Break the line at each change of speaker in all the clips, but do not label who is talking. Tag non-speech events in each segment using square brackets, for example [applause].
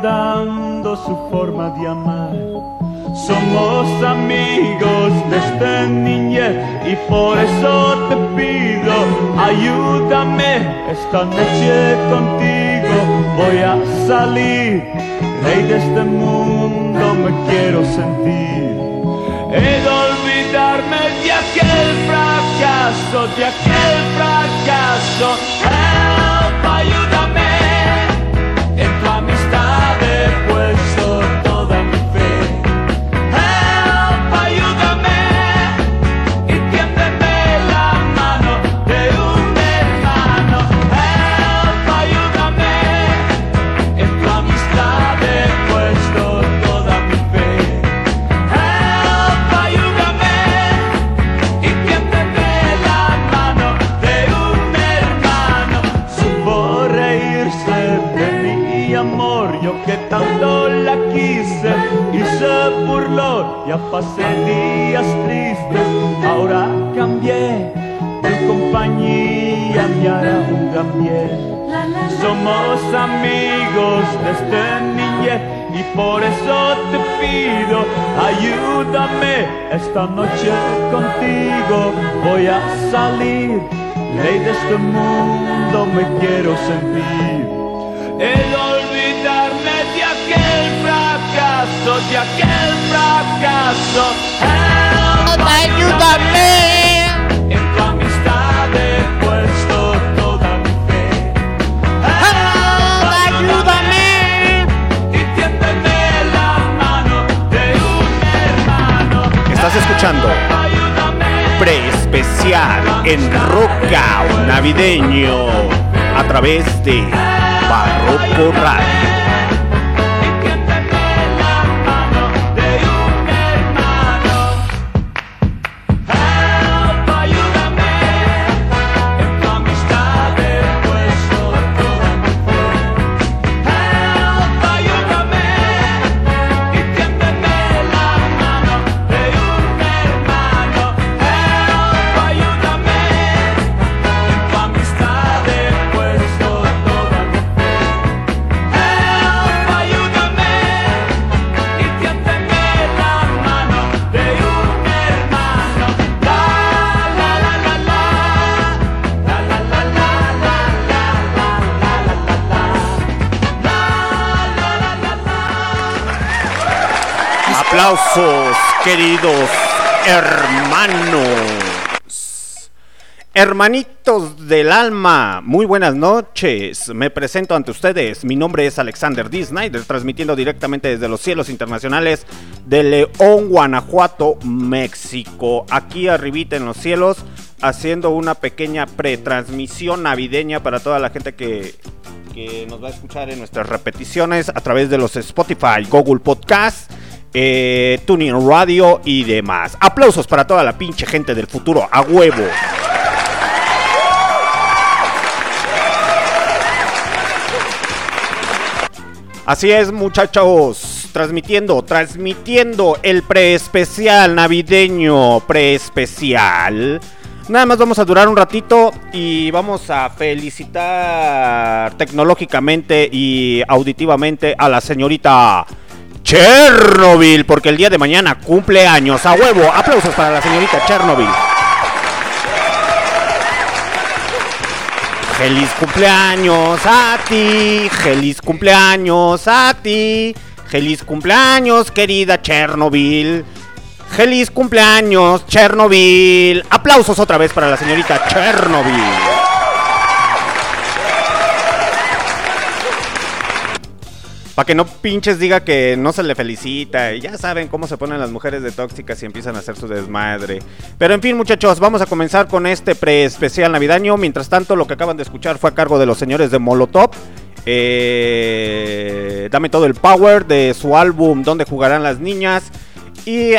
recordando su forma de amar. Somos amigos desde niñez y por eso te pido, ayúdame esta noche contigo. Voy a salir, rey de este mundo me quiero sentir. He de olvidarme de aquel fracaso, de aquel
esta noche contigo. Voy a salir, ley de este mundo me quiero sentir. El olvidarme de aquel fracaso, de aquel fracaso. Help,
ayúdame.
Escuchando preespecial en Roca navideño a través de Barroco Radio. Queridos hermanos. Hermanitos del alma, muy buenas noches. Me presento ante ustedes. Mi nombre es Alexander D. Snyder, transmitiendo directamente desde los cielos internacionales de León, Guanajuato, México. Aquí arribita en los cielos, haciendo una pequeña pretransmisión navideña para toda la gente que, que nos va a escuchar en nuestras repeticiones a través de los Spotify, Google Podcast, eh, Tuning Radio y demás. Aplausos para toda la pinche gente del futuro, a huevo. Así es, muchachos. Transmitiendo, transmitiendo el preespecial navideño. Preespecial. Nada más vamos a durar un ratito y vamos a felicitar tecnológicamente y auditivamente a la señorita Chernobyl, porque el día de mañana cumple años. A huevo, aplausos para la señorita Chernobyl. Feliz cumpleaños a ti, feliz cumpleaños a ti, feliz cumpleaños querida Chernobyl, feliz cumpleaños Chernobyl. Aplausos otra vez para la señorita Chernobyl. Para que no pinches diga que no se le felicita. Ya saben cómo se ponen las mujeres de tóxicas y empiezan a hacer su desmadre. Pero en fin, muchachos, vamos a comenzar con este pre-especial navideño. Mientras tanto, lo que acaban de escuchar fue a cargo de los señores de Molotov. Eh, dame todo el power de su álbum Donde jugarán las niñas. Y,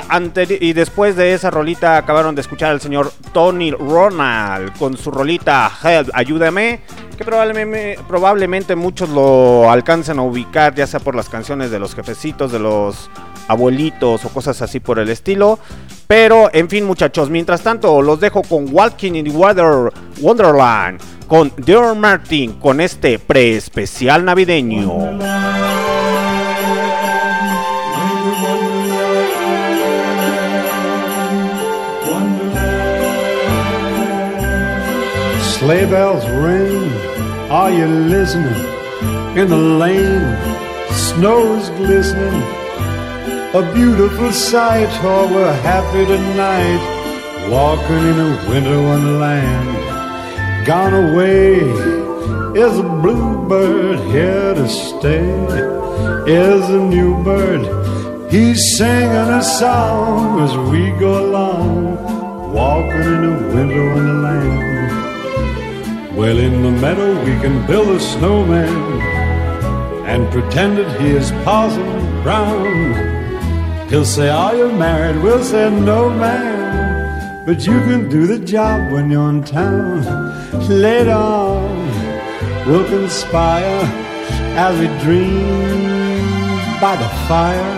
y después de esa rolita acabaron de escuchar al señor Tony Ronald con su rolita Help, ayúdame, que probablemente, probablemente muchos lo alcancen a ubicar, ya sea por las canciones de los jefecitos, de los abuelitos o cosas así por el estilo. Pero en fin muchachos, mientras tanto los dejo con Walking in the Water Wonderland, con Dear Martin, con este pre-especial navideño.
Sleigh bells ring, are you listening? In the lane, snow's glistening. A beautiful sight, oh, we're happy tonight. Walking in a winter wonderland. Gone away is a bluebird here to stay. Is a new bird, he's singing a song as we go along. Walking in a winter wonderland. Well, in the meadow we can build a snowman and pretend that he is Parson Brown. He'll say, Are you married? We'll say, No, man. But you can do the job when you're in town. Later on, we'll conspire as we dream by the fire.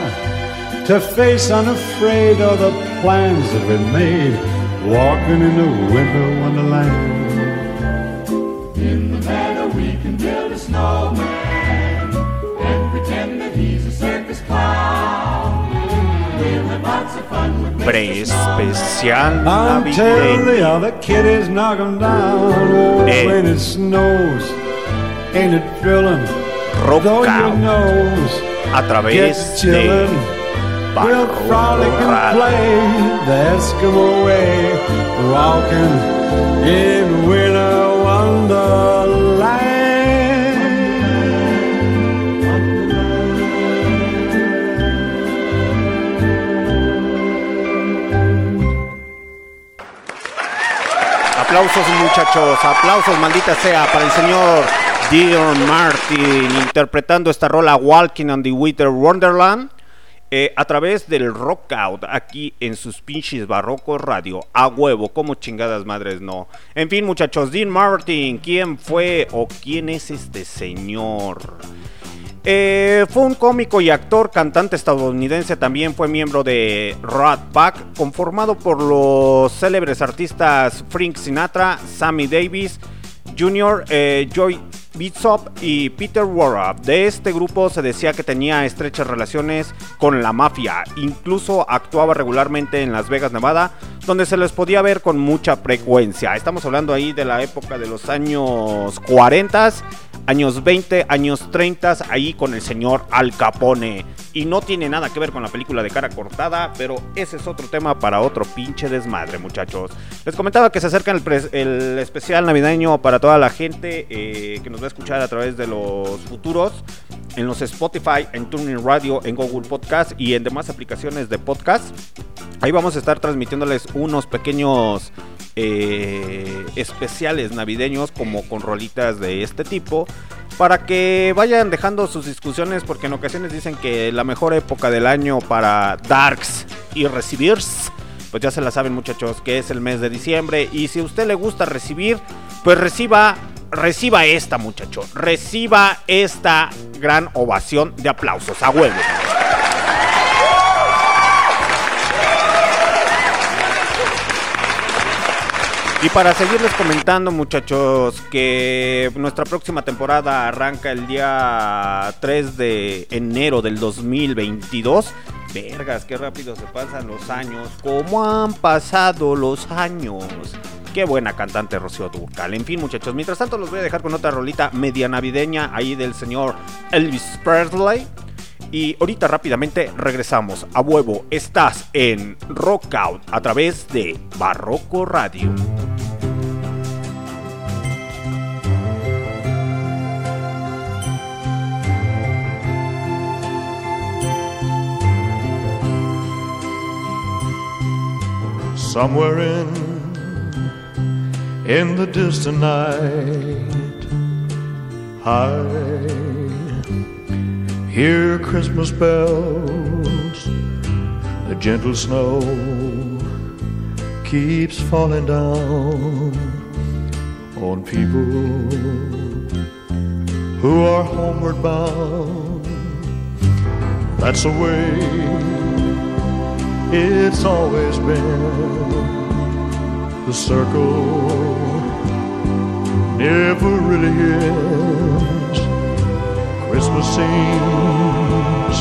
to face unafraid all the plans that we made, walking in the winter wonderland. Your
out.
nose
a través de
chillin', we'll frolic and
Barro Aplausos muchachos, aplausos maldita sea para el señor Dean Martin interpretando esta rola Walking on the Winter Wonderland eh, a través del Rockout aquí en sus pinches barrocos radio a huevo, como chingadas madres no. En fin muchachos, Dean Martin, ¿quién fue o quién es este señor? Eh, fue un cómico y actor, cantante estadounidense, también fue miembro de Rat Pack, conformado por los célebres artistas Frank Sinatra, Sammy Davis Jr., eh, Joy Bishop y Peter Warren. De este grupo se decía que tenía estrechas relaciones con la mafia, incluso actuaba regularmente en Las Vegas, Nevada, donde se les podía ver con mucha frecuencia. Estamos hablando ahí de la época de los años 40 años 20, años 30, ahí con el señor Al Capone. Y no tiene nada que ver con la película de cara cortada, pero ese es otro tema para otro pinche desmadre, muchachos. Les comentaba que se acerca el, especial navideño para toda la gente eh, que nos va a escuchar a través de los futuros, en los Spotify, en Tuning Radio, en Google Podcast y en demás aplicaciones de podcast. Ahí vamos a estar transmitiéndoles unos pequeños eh, especiales navideños como con rolitas de este tipo para que vayan dejando sus discusiones porque en ocasiones dicen que la mejor época del año para darks y recibirs pues ya se la saben muchachos que es el mes de diciembre y si a usted le gusta recibir pues reciba reciba esta muchacho reciba esta gran ovación de aplausos a huevo Y para seguirles comentando, muchachos, que nuestra próxima temporada arranca el día 3 de enero del 2022. Vergas, qué rápido se pasan los años. ¿Cómo han pasado los años? Qué buena cantante Rocío Durcal. En fin, muchachos, mientras tanto los voy a dejar con otra rolita media navideña ahí del señor Elvis Presley. Y ahorita rápidamente regresamos a huevo. Estás en Rockout a través de Barroco Radio.
Somewhere in in the distant night. I hear Christmas bells the gentle snow keeps falling down on people who are homeward bound. That's the way it's always been the circle never really ends. Christmas seems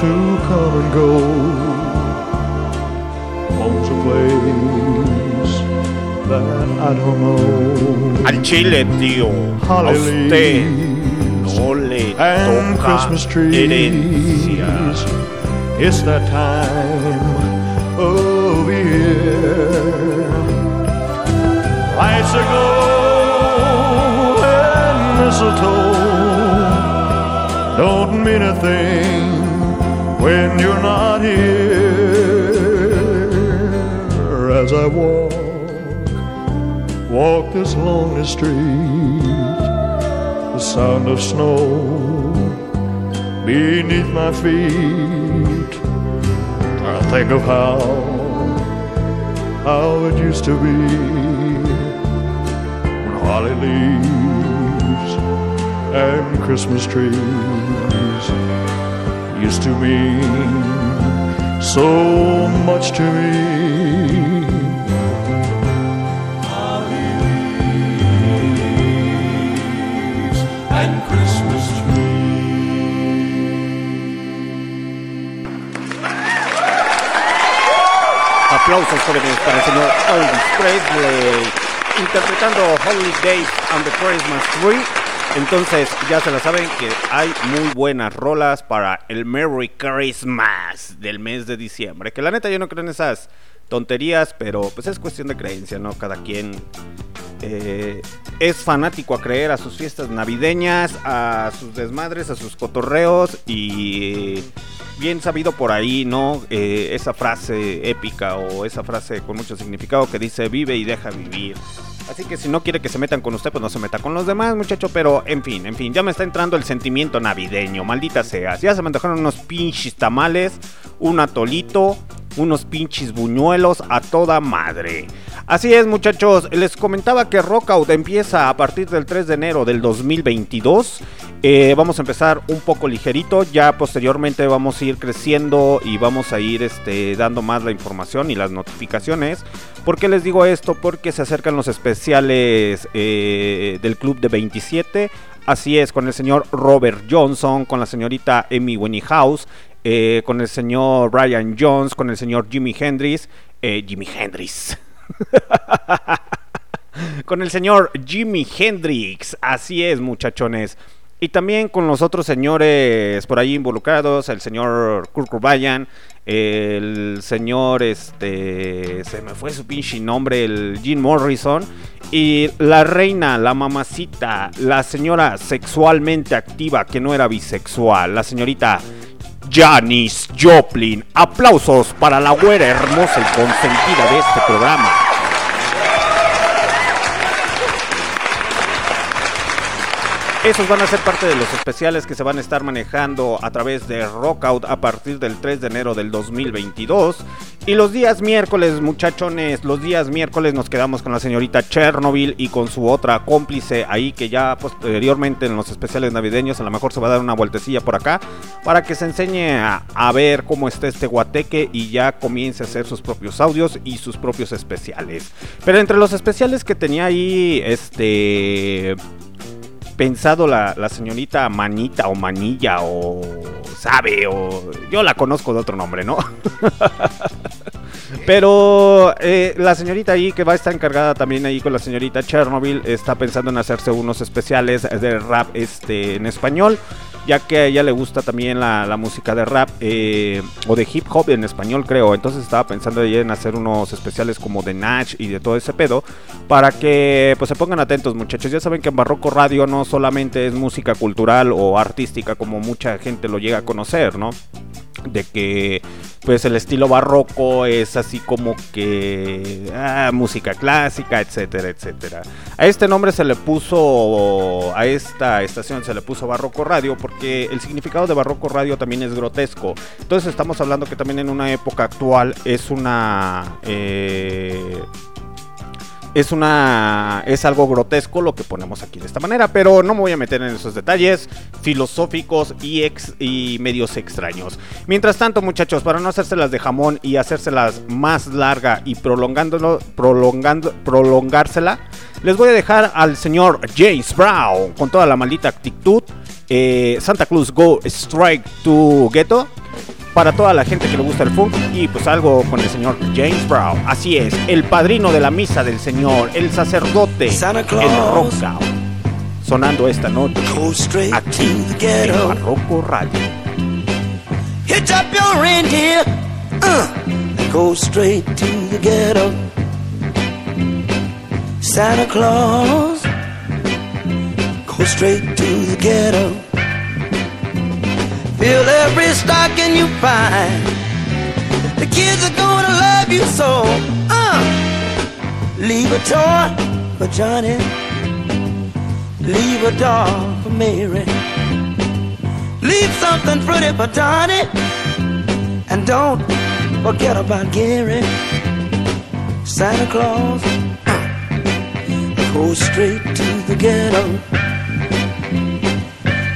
to come and go. Home's a place that I don't know.
Al Chile, tío. A usted no le
and
toca
Christmas trees.
herencia.
It's that time Aglow and mistletoe don't mean a thing when you're not here. As I walk, walk this lonely street, the sound of snow beneath my feet. I think of how, how it used to be holly leaves and Christmas trees used to mean so much to me.
and Christmas tree.
Aplausos jóvenes para el señor Elvis Presley interpretando Holidays on the Christmas Tree. Entonces ya se la saben que hay muy buenas rolas para el Merry Christmas del mes de diciembre. Que la neta yo no creo en esas tonterías, pero pues es cuestión de creencia, ¿no? Cada quien eh, es fanático a creer a sus fiestas navideñas, a sus desmadres, a sus cotorreos y bien sabido por ahí, ¿no? Eh, esa frase épica o esa frase con mucho significado que dice vive y deja vivir. Así que si no quiere que se metan con usted, pues no se meta con los demás, muchacho. Pero en fin, en fin, ya me está entrando el sentimiento navideño, maldita sea. Ya se me antojaron unos pinches tamales, un atolito, unos pinches buñuelos a toda madre. Así es, muchachos. Les comentaba que Rockout empieza a partir del 3 de enero del 2022. Eh, vamos a empezar un poco ligerito. Ya posteriormente vamos a ir creciendo y vamos a ir este, dando más la información y las notificaciones. ¿Por qué les digo esto? Porque se acercan los especiales eh, del Club de 27. Así es, con el señor Robert Johnson, con la señorita Amy Winehouse, eh, con el señor Brian Jones, con el señor Jimi Hendrix. Eh, Jimi Hendrix. [laughs] con el señor Jimi Hendrix. Así es, muchachones. Y también con los otros señores por ahí involucrados, el señor Kurt Cobain, el señor, este, se me fue su pinche nombre, el Jim Morrison, y la reina, la mamacita, la señora sexualmente activa que no era bisexual, la señorita Janis Joplin. Aplausos para la güera hermosa y consentida de este programa. Esos van a ser parte de los especiales que se van a estar manejando a través de Rockout a partir del 3 de enero del 2022. Y los días miércoles, muchachones, los días miércoles nos quedamos con la señorita Chernobyl y con su otra cómplice ahí que ya posteriormente en los especiales navideños a lo mejor se va a dar una vueltecilla por acá para que se enseñe a, a ver cómo está este guateque y ya comience a hacer sus propios audios y sus propios especiales. Pero entre los especiales que tenía ahí, este pensado la, la, señorita Manita o Manilla o sabe o yo la conozco de otro nombre, ¿no? [laughs] Pero eh, la señorita ahí que va a estar encargada también ahí con la señorita Chernobyl está pensando en hacerse unos especiales de rap este en español ya que a ella le gusta también la, la música de rap eh, o de hip hop en español creo. Entonces estaba pensando ella en hacer unos especiales como de Natch y de todo ese pedo para que pues se pongan atentos muchachos. Ya saben que en Barroco Radio no solamente es música cultural o artística como mucha gente lo llega a conocer, ¿no? De que pues el estilo barroco es así como que ah, música clásica, etcétera, etcétera. A este nombre se le puso a esta estación se le puso Barroco Radio porque el significado de Barroco Radio también es grotesco. Entonces estamos hablando que también en una época actual es una eh, es una es algo grotesco lo que ponemos aquí de esta manera, pero no me voy a meter en esos detalles filosóficos y ex y medios extraños. Mientras tanto, muchachos, para no hacérselas de jamón y hacérselas más larga y prolongándolo prolongando prolongársela, les voy a dejar al señor James Brown con toda la maldita actitud. Eh, Santa Cruz Go Strike to Ghetto para toda la gente que le gusta el funk y pues algo con el señor James Brown. Así es, el padrino de la misa del Señor, el sacerdote, el rockout. Sonando esta noche aquí en Barroco Radio.
Hitch up your reindeer, uh, go straight to the ghetto. Santa Claus, go straight to the ghetto. Fill every stocking you find. The kids are gonna love you so. Uh, leave a toy for Johnny. Leave a doll for Mary. Leave something pretty for Donnie. And don't forget about Gary. Santa Claus. Uh, go straight to the ghetto.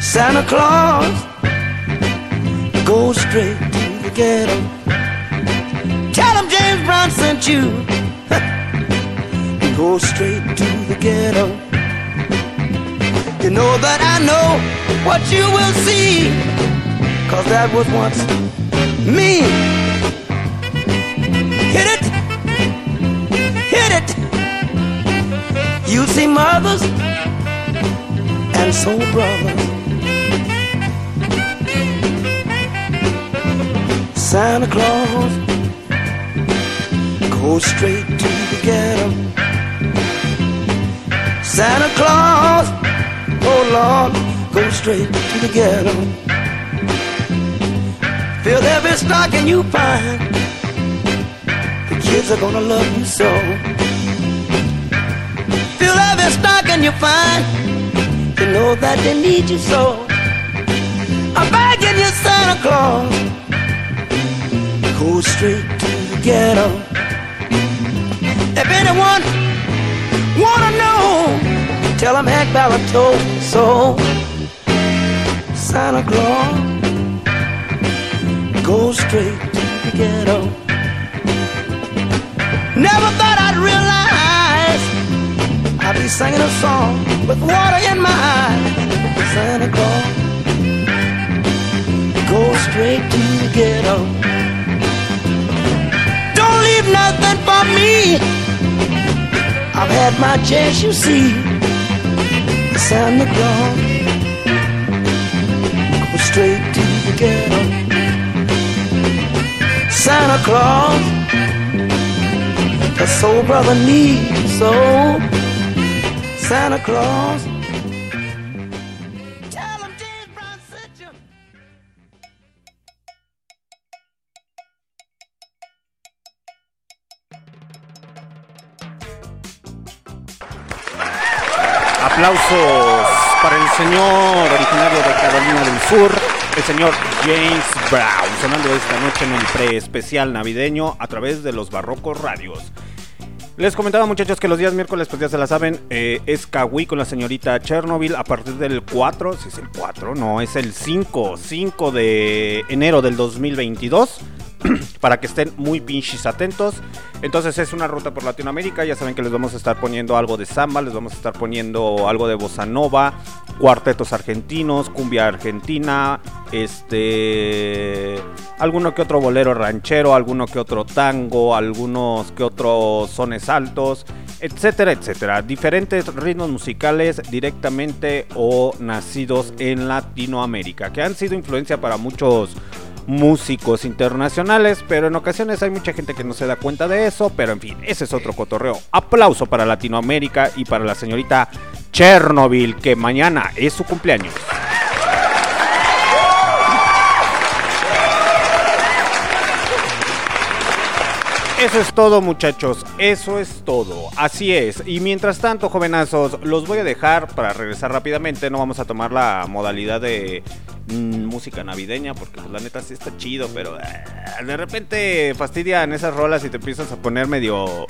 Santa Claus go straight to the ghetto.
Tell him James Brown sent you. [laughs] Go straight to the ghetto. You know that I know what you will see. Cause that was once me. Hit it, hit it. You see mothers and soul brothers. Santa Claus go straight to the ghetto. Santa Claus, oh Lord, go straight to the ghetto. Fill every stocking you find. The kids are gonna love you so. Fill every stocking you find. You know that they need you so. I'm begging you, Santa Claus. Go straight to the ghetto. If anyone wanna know, tell them Hank Ballard told so. Santa Claus, go straight to the ghetto. Never thought I'd realize I'd be singing a song with water in my eyes. Santa Claus, go straight to the ghetto. Leave nothing for me. I've had my chance, you see. Santa Claus, go straight to the ghetto. Santa Claus, the soul brother needs so. Santa Claus.
El señor James Brown, sonando esta noche en el pre-especial navideño a través de los barrocos radios. Les comentaba muchachos que los días miércoles, pues ya se la saben, eh, es Kawi con la señorita Chernobyl a partir del 4, si es el 4, no, es el 5, 5 de enero del 2022. [clears throat] para que estén muy pinches atentos. Entonces es una ruta por Latinoamérica. Ya saben que les vamos a estar poniendo algo de samba, les vamos a estar poniendo algo de bossa nova, cuartetos argentinos, cumbia argentina, este, alguno que otro bolero ranchero, alguno que otro tango, algunos que otros sones altos, etcétera, etcétera. Diferentes ritmos musicales directamente o nacidos en Latinoamérica, que han sido influencia para muchos músicos internacionales, pero en ocasiones hay mucha gente que no se da cuenta de eso, pero en fin, ese es otro cotorreo. Aplauso para Latinoamérica y para la señorita Chernobyl, que mañana es su cumpleaños. Eso es todo muchachos, eso es todo, así es. Y mientras tanto, jovenazos, los voy a dejar para regresar rápidamente. No vamos a tomar la modalidad de mm, música navideña, porque pues, la neta sí está chido, pero eh, de repente fastidian esas rolas y te empiezas a poner medio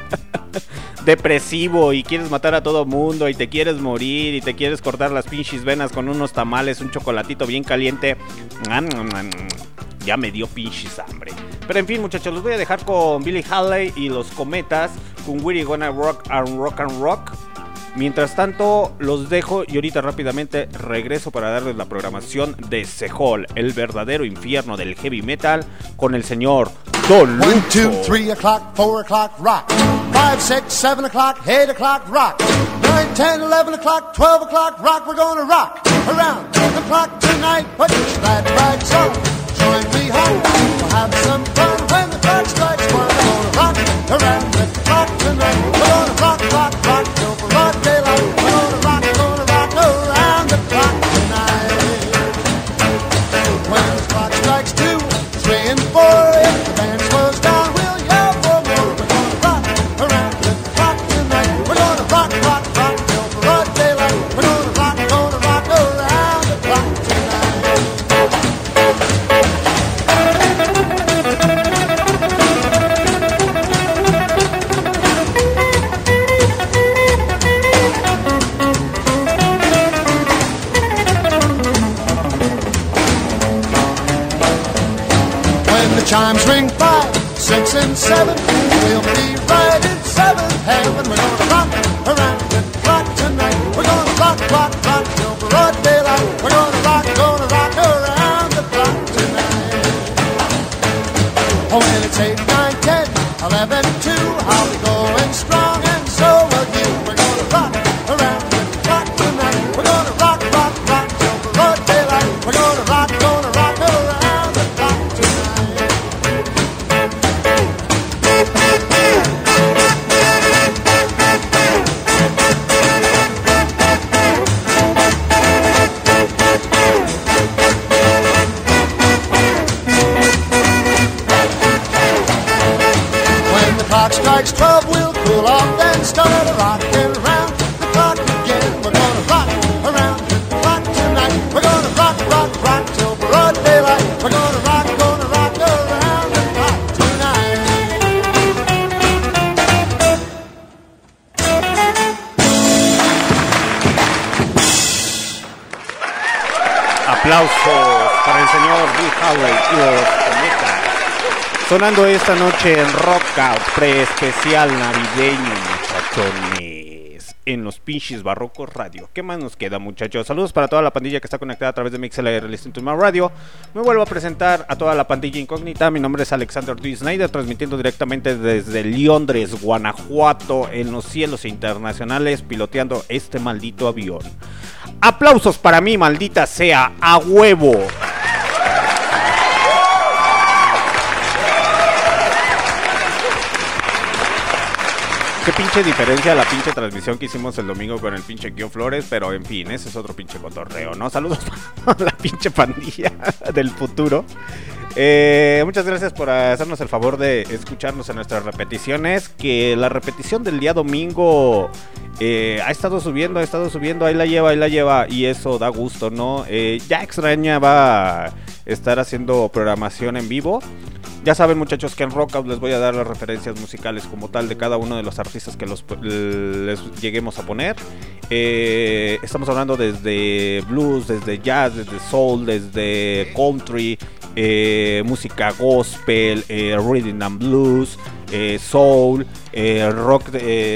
[laughs] depresivo y quieres matar a todo mundo y te quieres morir y te quieres cortar las pinches venas con unos tamales, un chocolatito bien caliente. Ya me dio pinches hambre. Pero en fin, muchachos, los voy a dejar con Billy Halley y los Cometas con We're Gonna Rock and Rock and Rock. Mientras tanto, los dejo y ahorita rápidamente regreso para darles la programación de Sehol, el verdadero infierno del heavy metal, con el señor Don
One,
Lucho.
two, three o'clock, four o'clock, rock. Five, six, seven o'clock, eight o'clock, rock. Nine, ten, eleven o'clock, twelve o'clock, rock. We're gonna rock around the clock tonight. Put glad rags on. rock around the clock tonight. We're gonna rock chimes ring five, six, and seven, we'll be right in seventh heaven. We're gonna rock around the clock tonight. We're gonna rock, rock, rock till broad daylight. We're gonna rock, gonna rock around the clock tonight. Oh, when it's eight, nine, ten, eleven,
Aplausos para el señor Bill Howley y los cometas. Sonando esta noche en Rockout pre-especial navideño, muchachones. En los pinches barrocos radio. ¿Qué más nos queda, muchachos? Saludos para toda la pandilla que está conectada a través de MixLR Listen to My Radio. Me vuelvo a presentar a toda la pandilla incógnita. Mi nombre es Alexander D. Snyder, transmitiendo directamente desde Londres, Guanajuato, en los cielos internacionales, piloteando este maldito avión. Aplausos para mí, maldita sea, a huevo. Qué pinche diferencia la pinche transmisión que hicimos el domingo con el pinche Kio Flores, pero en fin, ese es otro pinche cotorreo, ¿no? Saludos [laughs] a la pinche pandilla del futuro. Eh, muchas gracias por hacernos el favor de escucharnos en nuestras repeticiones. Que la repetición del día domingo eh, ha estado subiendo, ha estado subiendo, ahí la lleva, ahí la lleva, y eso da gusto, ¿no? Eh, ya extrañaba estar haciendo programación en vivo. Ya saben muchachos que en Rockout les voy a dar las referencias musicales como tal de cada uno de los artistas que los, les lleguemos a poner. Estamos hablando desde blues, desde jazz, desde soul, desde country, eh, música gospel, eh, rhythm and blues, eh, soul, eh, rock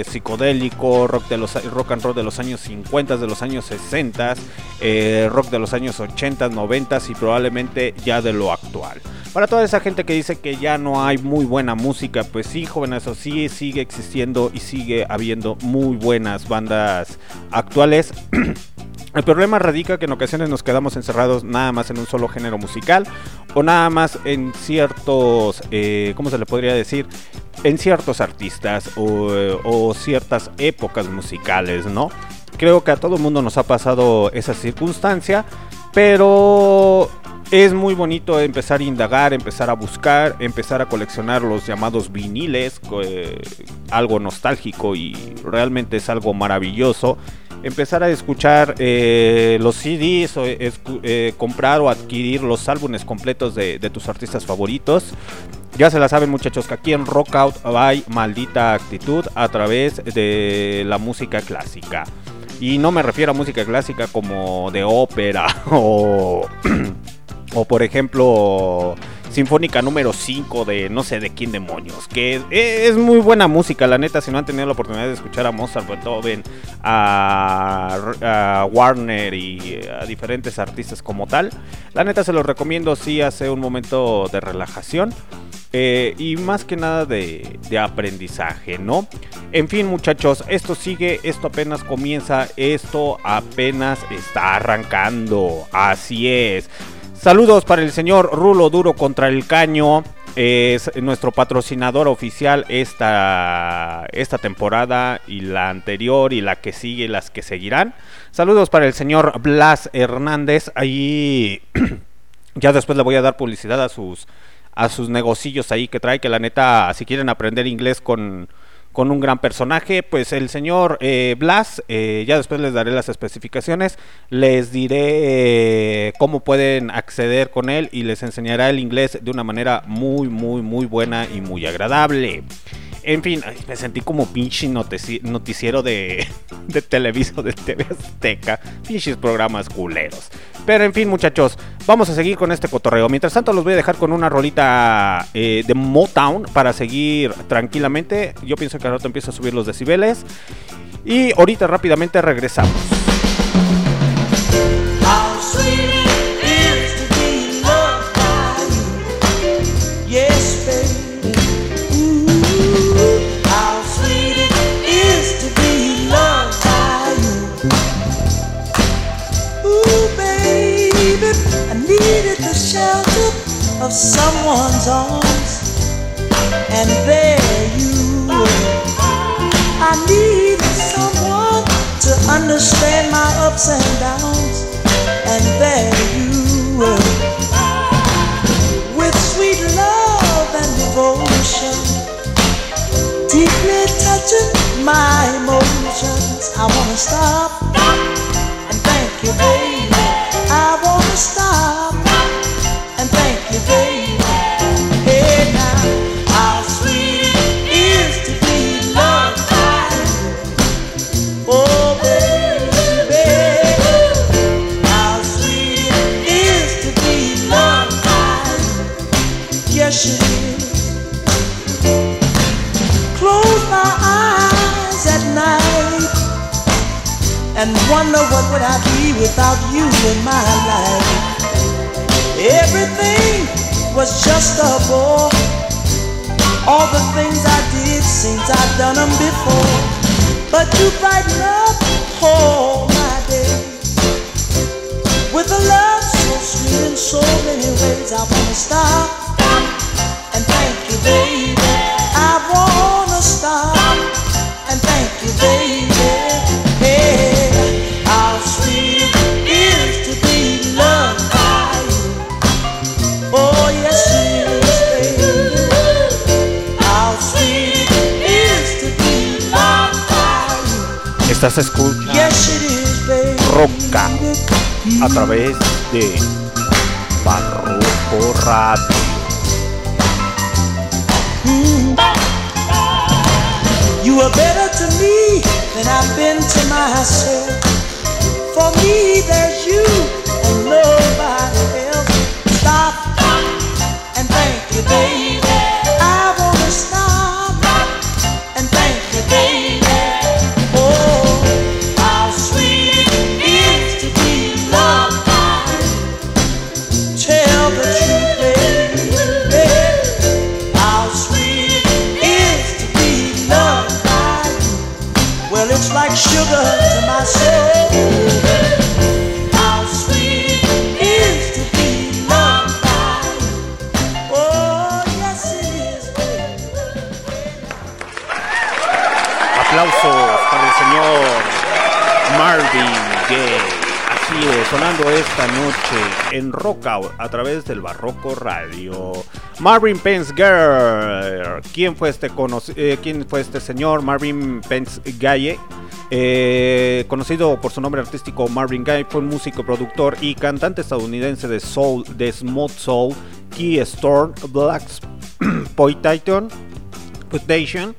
psicodélico, rock, de los, rock and roll de los años 50, de los años 60, eh, rock de los años 80, 90 y probablemente ya de lo actual. Para toda esa gente que dice que ya no hay muy buena música, pues sí, jóvenes, eso sí sigue existiendo y sigue habiendo muy buenas bandas actuales. [clears throat] El problema radica que en ocasiones nos quedamos encerrados nada más en un solo género musical o nada más en ciertos, eh, ¿cómo se le podría decir? En ciertos artistas o, ciertas épocas musicales, ¿no? Creo que a todo el mundo nos ha pasado esa circunstancia, pero es muy bonito empezar a indagar, empezar a buscar, empezar a coleccionar los llamados viniles, eh, algo nostálgico y realmente es algo maravilloso. Empezar a escuchar eh, los CDs o eh, comprar o adquirir los álbumes completos de, tus artistas favoritos. Ya se la saben muchachos que aquí en Rockout hay maldita actitud a través de la música clásica. Y no me refiero a música clásica como de ópera [laughs] o, [clears throat] o por ejemplo Sinfónica número 5 de no sé de quién demonios. Que es, es muy buena música, la neta. Si no han tenido la oportunidad de escuchar a Mozart, Beethoven, a, a Warner y a diferentes artistas como tal, la neta se los recomiendo si hace un momento de relajación. eh, y más que nada de, de aprendizaje, ¿no? En fin, muchachos, esto sigue, esto apenas comienza, esto apenas está arrancando. Así es. Saludos para el señor Rulo Duro contra el Caño. Es nuestro patrocinador oficial esta, esta temporada y la anterior y la que sigue y las que seguirán. Saludos para el señor Blas Hernández. Ahí [clears throat] ya después le voy a dar publicidad a sus a sus negocillos ahí que trae que la neta si quieren aprender inglés con con un gran personaje, pues el señor eh, Blas, eh, ya después les daré las especificaciones, les diré eh, cómo pueden acceder con él y les enseñará el inglés de una manera muy, muy, muy buena y muy agradable. En fin, me sentí como pinche notici- noticiero de, [laughs] de de TV Azteca. Pinches programas culeros. Pero en fin, muchachos, vamos a seguir con este cotorreo. Mientras tanto, los voy a dejar con una rolita eh, de Motown para seguir tranquilamente. Yo pienso que al rato empiezo a subir los decibeles. Y ahorita rápidamente regresamos.
Of someone's arms, and there you were. I needed someone to understand my ups and downs, and there you were. With sweet love and devotion, deeply touching my emotions. I wanna stop and thank you, baby. And wonder what would I be without you in my life. Everything was just a bore. All the things I did seems I've done them before. But you brighten up all my days with a love so sweet in so many ways. I wanna stop and thank you, baby.
Estás escuchando. Roca a través de Barroco Radio.
You are better to me than I've been to myself. For me, there's you and nobody else. Stop and thank you, baby.
En Rockout a través del Barroco Radio. Marvin Pence Gaye. ¿Quién fue este, eh, ¿quién fue este señor? Marvin Pence Gaye. Eh, conocido por su nombre artístico Marvin Gaye, fue un músico, productor y cantante estadounidense de soul, de smooth soul, Key Storm, Black [clears throat] Poitation, Putation,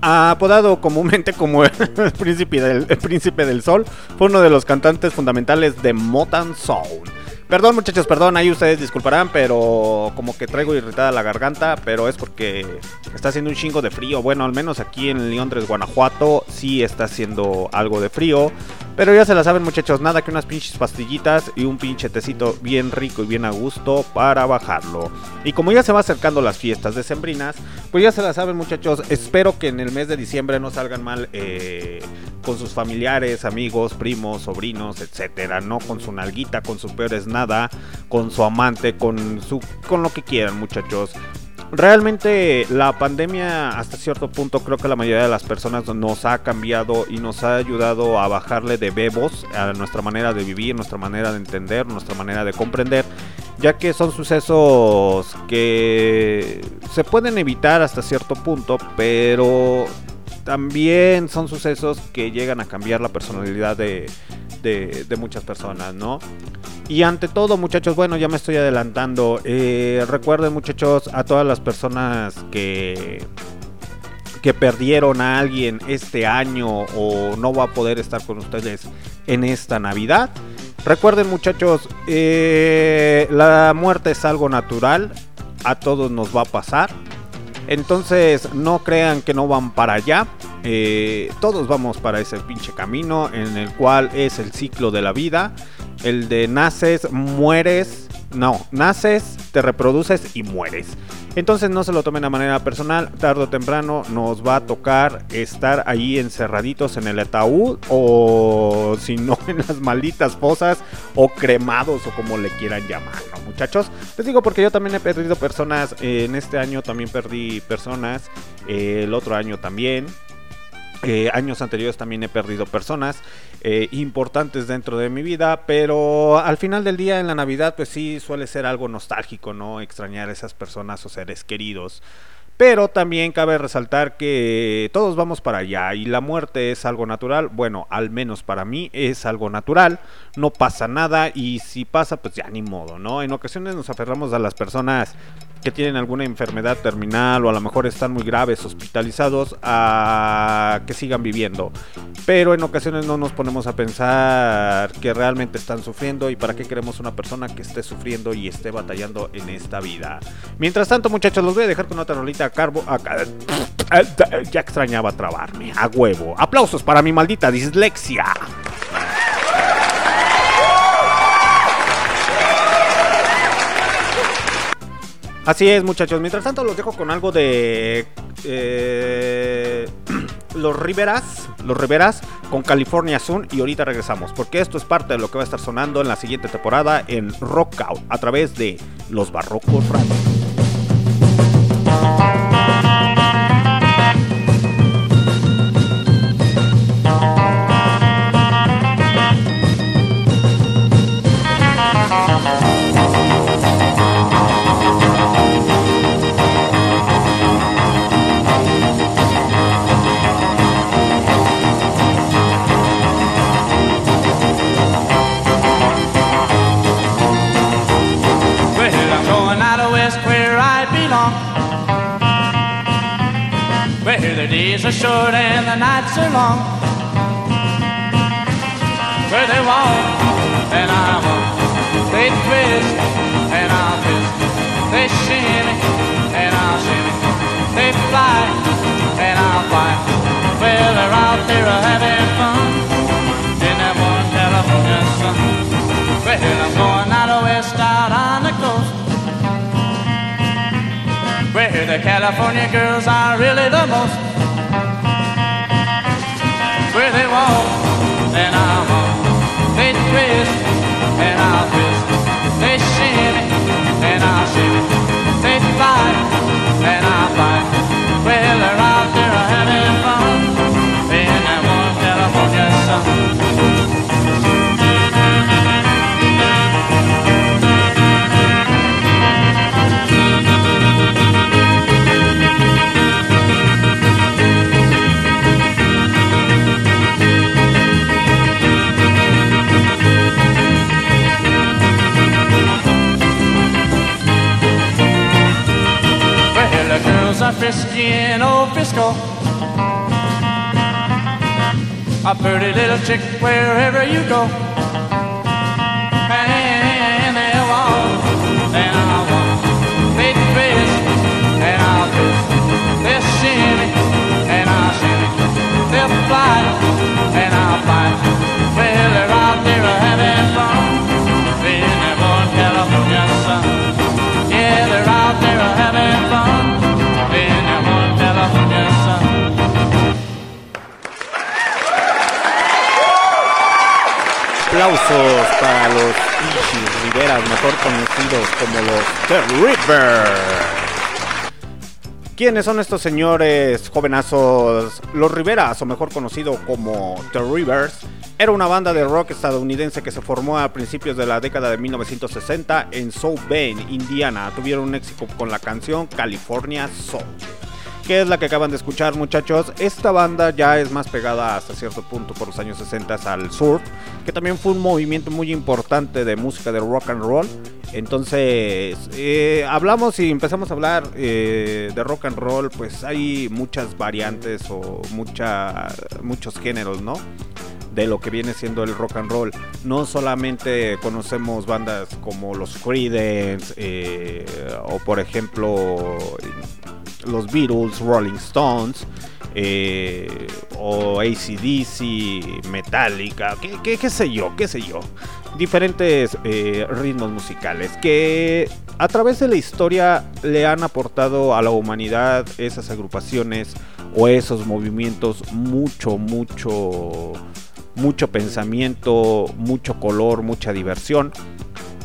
apodado comúnmente como el [laughs] príncipe del, el príncipe del sol, fue uno de los cantantes fundamentales de Motown Soul. Perdón muchachos, perdón, ahí ustedes disculparán, pero como que traigo irritada la garganta, pero es porque está haciendo un chingo de frío. Bueno, al menos aquí en Londres, Guanajuato, sí está haciendo algo de frío. Pero ya se la saben muchachos, nada que unas pinches pastillitas y un pinche tecito bien rico y bien a gusto para bajarlo. Y como ya se va acercando las fiestas decembrinas, pues ya se la saben muchachos, espero que en el mes de diciembre no salgan mal eh, con sus familiares, amigos, primos, sobrinos, etcétera, no con su nalguita, con su peores nada, con su amante, con su con lo que quieran, muchachos. Realmente la pandemia hasta cierto punto creo que la mayoría de las personas nos ha cambiado y nos ha ayudado a bajarle de bebos a nuestra manera de vivir, nuestra manera de entender, nuestra manera de comprender, ya que son sucesos que se pueden evitar hasta cierto punto, pero también son sucesos que llegan a cambiar la personalidad de, muchas personas, ¿no? Y ante todo, muchachos, bueno, ya me estoy adelantando. eh, recuerden, muchachos, a todas las personas que que perdieron a alguien este año o no va a poder estar con ustedes en esta Navidad. Recuerden muchachos, eh, la muerte es algo natural, a todos nos va a pasar. Entonces no crean que no van para allá. Eh, todos vamos para ese pinche camino en el cual es el ciclo de la vida. El de naces, mueres. No, naces, te reproduces y mueres. Entonces no se lo tomen de manera personal. Tarde o temprano nos va a tocar estar ahí encerraditos en el ataúd. O si no [laughs] en las malditas fosas. O cremados o como le quieran llamar, ¿no, muchachos? Les digo porque yo también he perdido personas. eh, en este año también perdí personas. eh, el otro año también. Años anteriores también he perdido personas eh, importantes dentro de mi vida, pero al final del día en la Navidad pues sí suele ser algo nostálgico, ¿no? Extrañar a esas personas o seres queridos. Pero también cabe resaltar que todos vamos para allá y la muerte es algo natural. Bueno, al menos para mí es algo natural. No pasa nada y si pasa pues ya ni modo, ¿no? En ocasiones nos aferramos a las personas que tienen alguna enfermedad terminal o a lo mejor están muy graves, hospitalizados, a que sigan viviendo. Pero en ocasiones no nos ponemos a pensar que realmente están sufriendo y para qué queremos una persona que esté sufriendo y esté batallando en esta vida. Mientras tanto, muchachos, los voy a dejar con otra rolita a carbo. [laughs] ya extrañaba trabarme, a huevo. Aplausos para mi maldita dislexia. Así es, muchachos. Mientras tanto, los dejo con algo de. eh, [clears throat] los Riveras. Los Riveras con California Sun. Y ahorita regresamos. Porque esto es parte de lo que va a estar sonando en la siguiente temporada en Rockout. A través de Los Barrocos Radio.
Nights are long. Where they walk and I walk. They twist and I'll twist. They shimmy and I'll shimmy. They fly and I'll fly. Well, they're out there having fun in that one California sun. Well, I'm going out west out on the coast. Where the California girls are really the most. And I'll are frisky old Frisco. A pretty little chick wherever you go. And and I'll. They shimmy, and I'll shimmy. Fly,
Aplausos para los Ichis Riveras, mejor conocidos como los The Rivers. ¿Quiénes son estos señores jovenazos? Los Riveras, o mejor conocido como The Rivers, era una banda de rock estadounidense que se formó a principios de la década de 1960 en South Bend, Indiana. Tuvieron un éxito con la canción California Soul. Que es la que acaban de escuchar muchachos. Esta banda ya es más pegada hasta cierto punto por los años 60 al surf, que también fue un movimiento muy importante de música de rock and roll. Entonces, eh, hablamos y empezamos a hablar eh, de rock and roll, pues hay muchas variantes o muchos géneros, ¿no? de lo que viene siendo el rock and roll. No solamente conocemos bandas como los Creedence eh, o por ejemplo los Beatles, Rolling Stones. Eh, o ACDC, Metallica, qué, sé yo, qué sé yo. Diferentes eh, ritmos musicales que a través de la historia le han aportado a la humanidad esas agrupaciones o esos movimientos mucho, mucho, mucho pensamiento, mucho color, mucha diversión.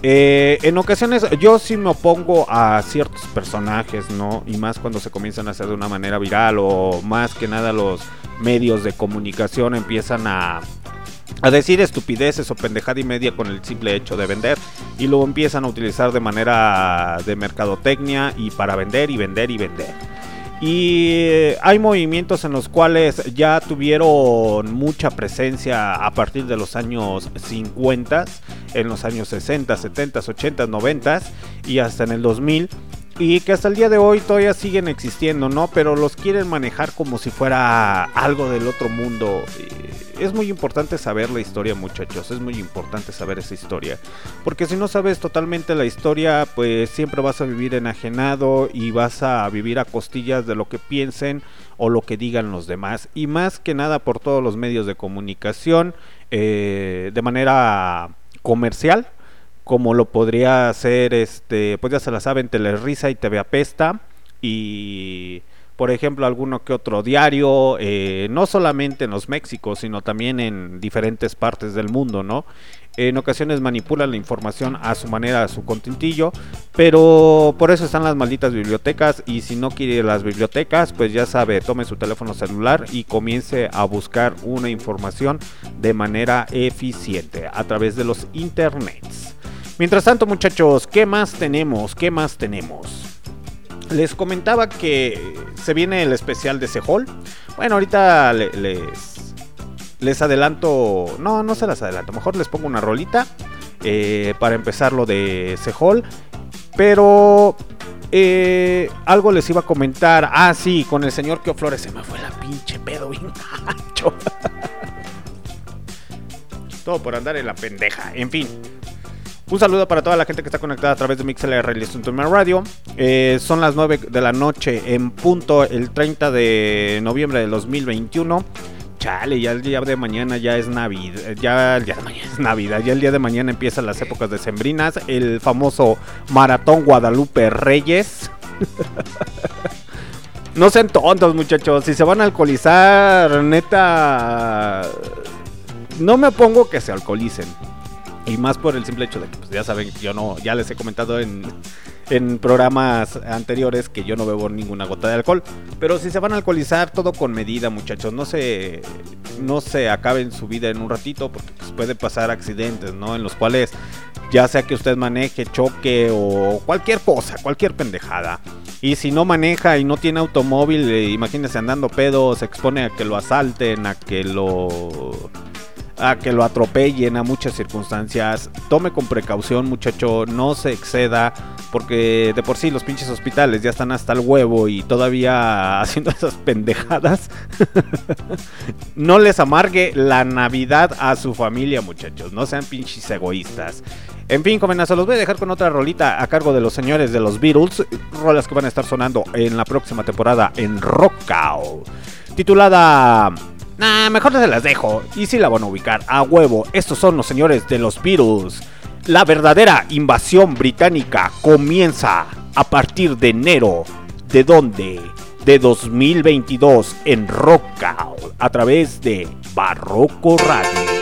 Eh, en ocasiones yo sí me opongo a ciertos personajes, ¿no? Y más cuando se comienzan a hacer de una manera viral o más que nada los medios de comunicación empiezan a, a decir estupideces o pendejada y media con el simple hecho de vender y luego empiezan a utilizar de manera de mercadotecnia y para vender y vender y vender. Y eh, hay movimientos en los cuales ya tuvieron mucha presencia a partir de los años 50, en los años 60, 70, 80, 90 y hasta en el 2000 y que hasta el día de hoy todavía siguen existiendo, ¿no? Pero los quieren manejar como si fuera algo del otro mundo. Es muy importante saber la historia, muchachos, es muy importante saber esa historia. Porque si no sabes totalmente la historia, pues siempre vas a vivir enajenado y vas a vivir a costillas de lo que piensen o lo que digan los demás. Y más que nada por todos los medios de comunicación, eh, de manera comercial como lo podría hacer, este, pues ya se la saben, Telerisa y TV Apesta y por ejemplo alguno que otro diario, eh, no solamente en los Méxicos, sino también en diferentes partes del mundo, ¿no? En ocasiones manipulan la información a su manera, a su contentillo, pero por eso están las malditas bibliotecas y si no quiere las bibliotecas, pues ya sabe, tome su teléfono celular y comience a buscar una información de manera eficiente a través de los internets. Mientras tanto, muchachos, ¿qué más tenemos? ¿Qué más tenemos? Les comentaba que se viene el especial de Sehol. Bueno, ahorita les, les adelanto. No, no se las adelanto. Mejor les pongo una rolita eh, para empezar lo de Sehol. Pero eh, algo les iba a comentar. Ah, sí, con el señor Keo Flores se me fue la pinche pedo bien [laughs] Todo por andar en la pendeja. En fin. Un saludo para toda la gente que está conectada a través de MixLR Radio. Eh, son las 9 de la noche en punto el 30 de noviembre de 2021. Chale, ya el día de mañana ya es Navidad. Ya el día de mañana es Navidad. Ya el día de mañana empiezan las épocas decembrinas. El famoso Maratón Guadalupe Reyes. [laughs] no sean tontos, muchachos. Si se van a alcoholizar, neta. No me pongo que se alcoholicen y más por el simple hecho de que, pues ya saben, yo no, ya les he comentado en, en programas anteriores que yo no bebo ninguna gota de alcohol. Pero si se van a alcoholizar, todo con medida, muchachos. No se, no se acaben su vida en un ratito, porque pues, puede pasar accidentes, ¿no? En los cuales, ya sea que usted maneje, choque o cualquier cosa, cualquier pendejada. Y si no maneja y no tiene automóvil, eh, imagínese andando pedo, se expone a que lo asalten, a que lo a que lo atropellen a muchas circunstancias. Tome con precaución, muchacho, no se exceda, porque de por sí los pinches hospitales ya están hasta el huevo y todavía [laughs] haciendo esas pendejadas. [laughs] no les amargue la Navidad a su familia, muchachos, no sean pinches egoístas. En fin, comenazo, los voy a dejar con otra rolita a cargo de los señores de los Beatles, rolas que van a estar sonando en la próxima temporada en Rockao, titulada Nah, mejor se las dejo. Y si la van a ubicar a huevo. Estos son los señores de los Beatles. La verdadera invasión británica comienza a partir de enero. ¿De dónde? De 2022 en Rockout a través de Barroco Radio.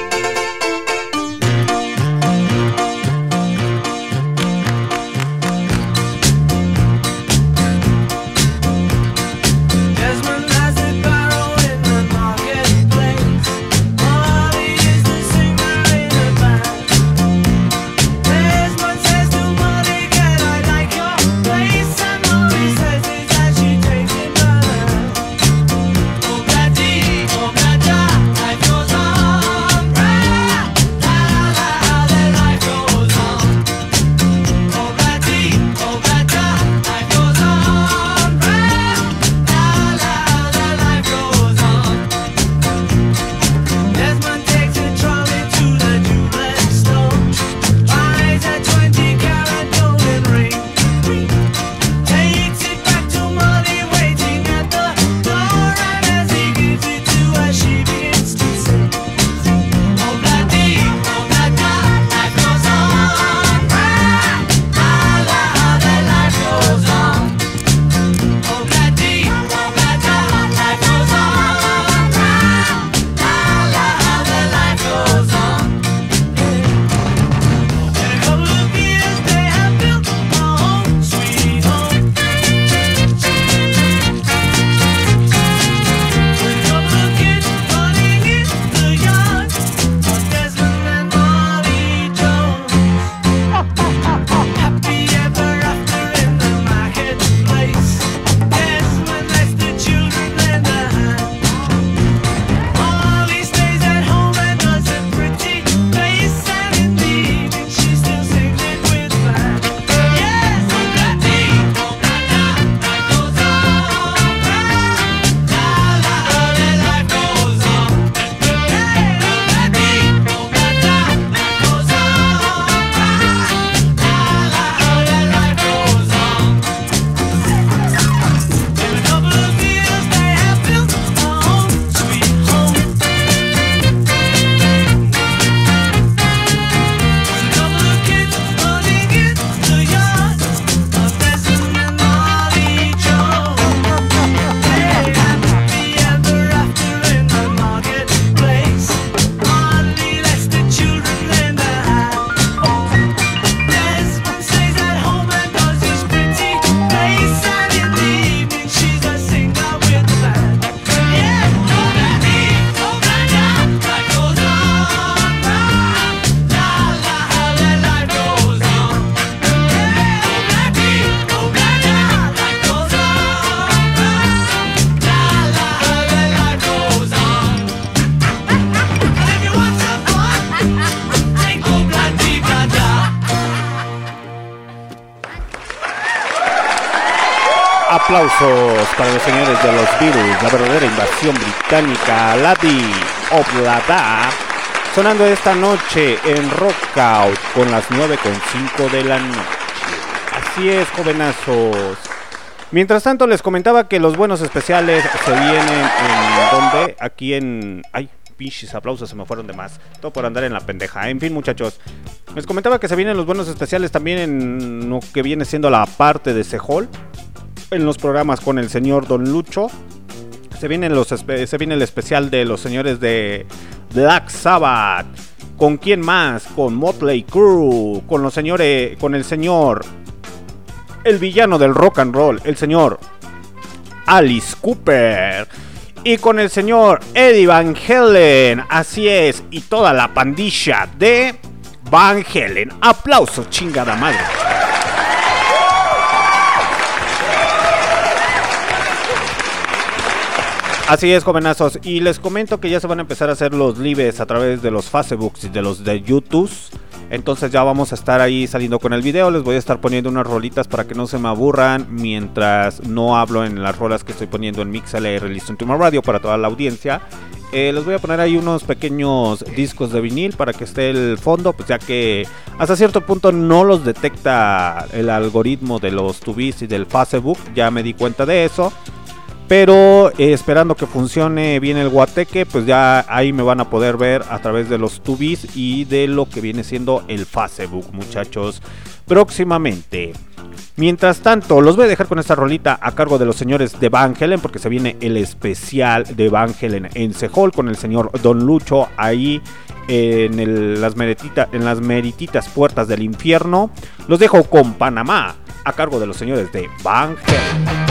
Para los señores de los virus, la verdadera invasión británica, Lady of la Da, sonando esta noche en Rockout con las 9.5 de la noche. Así es, jovenazos. Mientras tanto, les comentaba que los buenos especiales se vienen en donde? Aquí en. Ay, pinches aplausos se me fueron de más. Todo por andar en la pendeja. En fin, muchachos. Les comentaba que se vienen los buenos especiales también en lo que viene siendo la parte de Sehol. En los programas con el señor Don Lucho. Se viene, el especial de los señores de Black Sabbath. ¿Con quién más? Con Motley Crue. Con los señores. Con el señor. El villano del rock and roll. El señor. Alice Cooper y con el señor Eddie Van Helen. Así es, y toda la pandilla de Van Helen. Aplausos, chingada madre. Así es, jovenazos. Y les comento que ya se van a empezar a hacer los lives a través de los Facebooks y de los de YouTube. Entonces ya vamos a estar ahí saliendo con el video. Les voy a estar poniendo unas rolitas para que no se me aburran mientras no hablo en las rolas que estoy poniendo en MixLR Listen to My Radio para toda la audiencia. Eh, les voy a poner ahí unos pequeños discos de vinil para que esté el fondo, pues ya que hasta cierto punto no los detecta el algoritmo de los tubis y del Facebook. Ya me di cuenta de eso. Pero eh, esperando que funcione bien el guateque, pues ya ahí me van a poder ver a través de los tubis y de lo que viene siendo el Facebook, muchachos, próximamente. Mientras tanto, los voy a dejar con esta rolita a cargo de los señores de Van Helen, porque se viene el especial de Van Helen en Sehol con el señor Don Lucho ahí en, las en las merititas puertas del infierno. Los dejo con Panamá a cargo de los señores de Van Helen.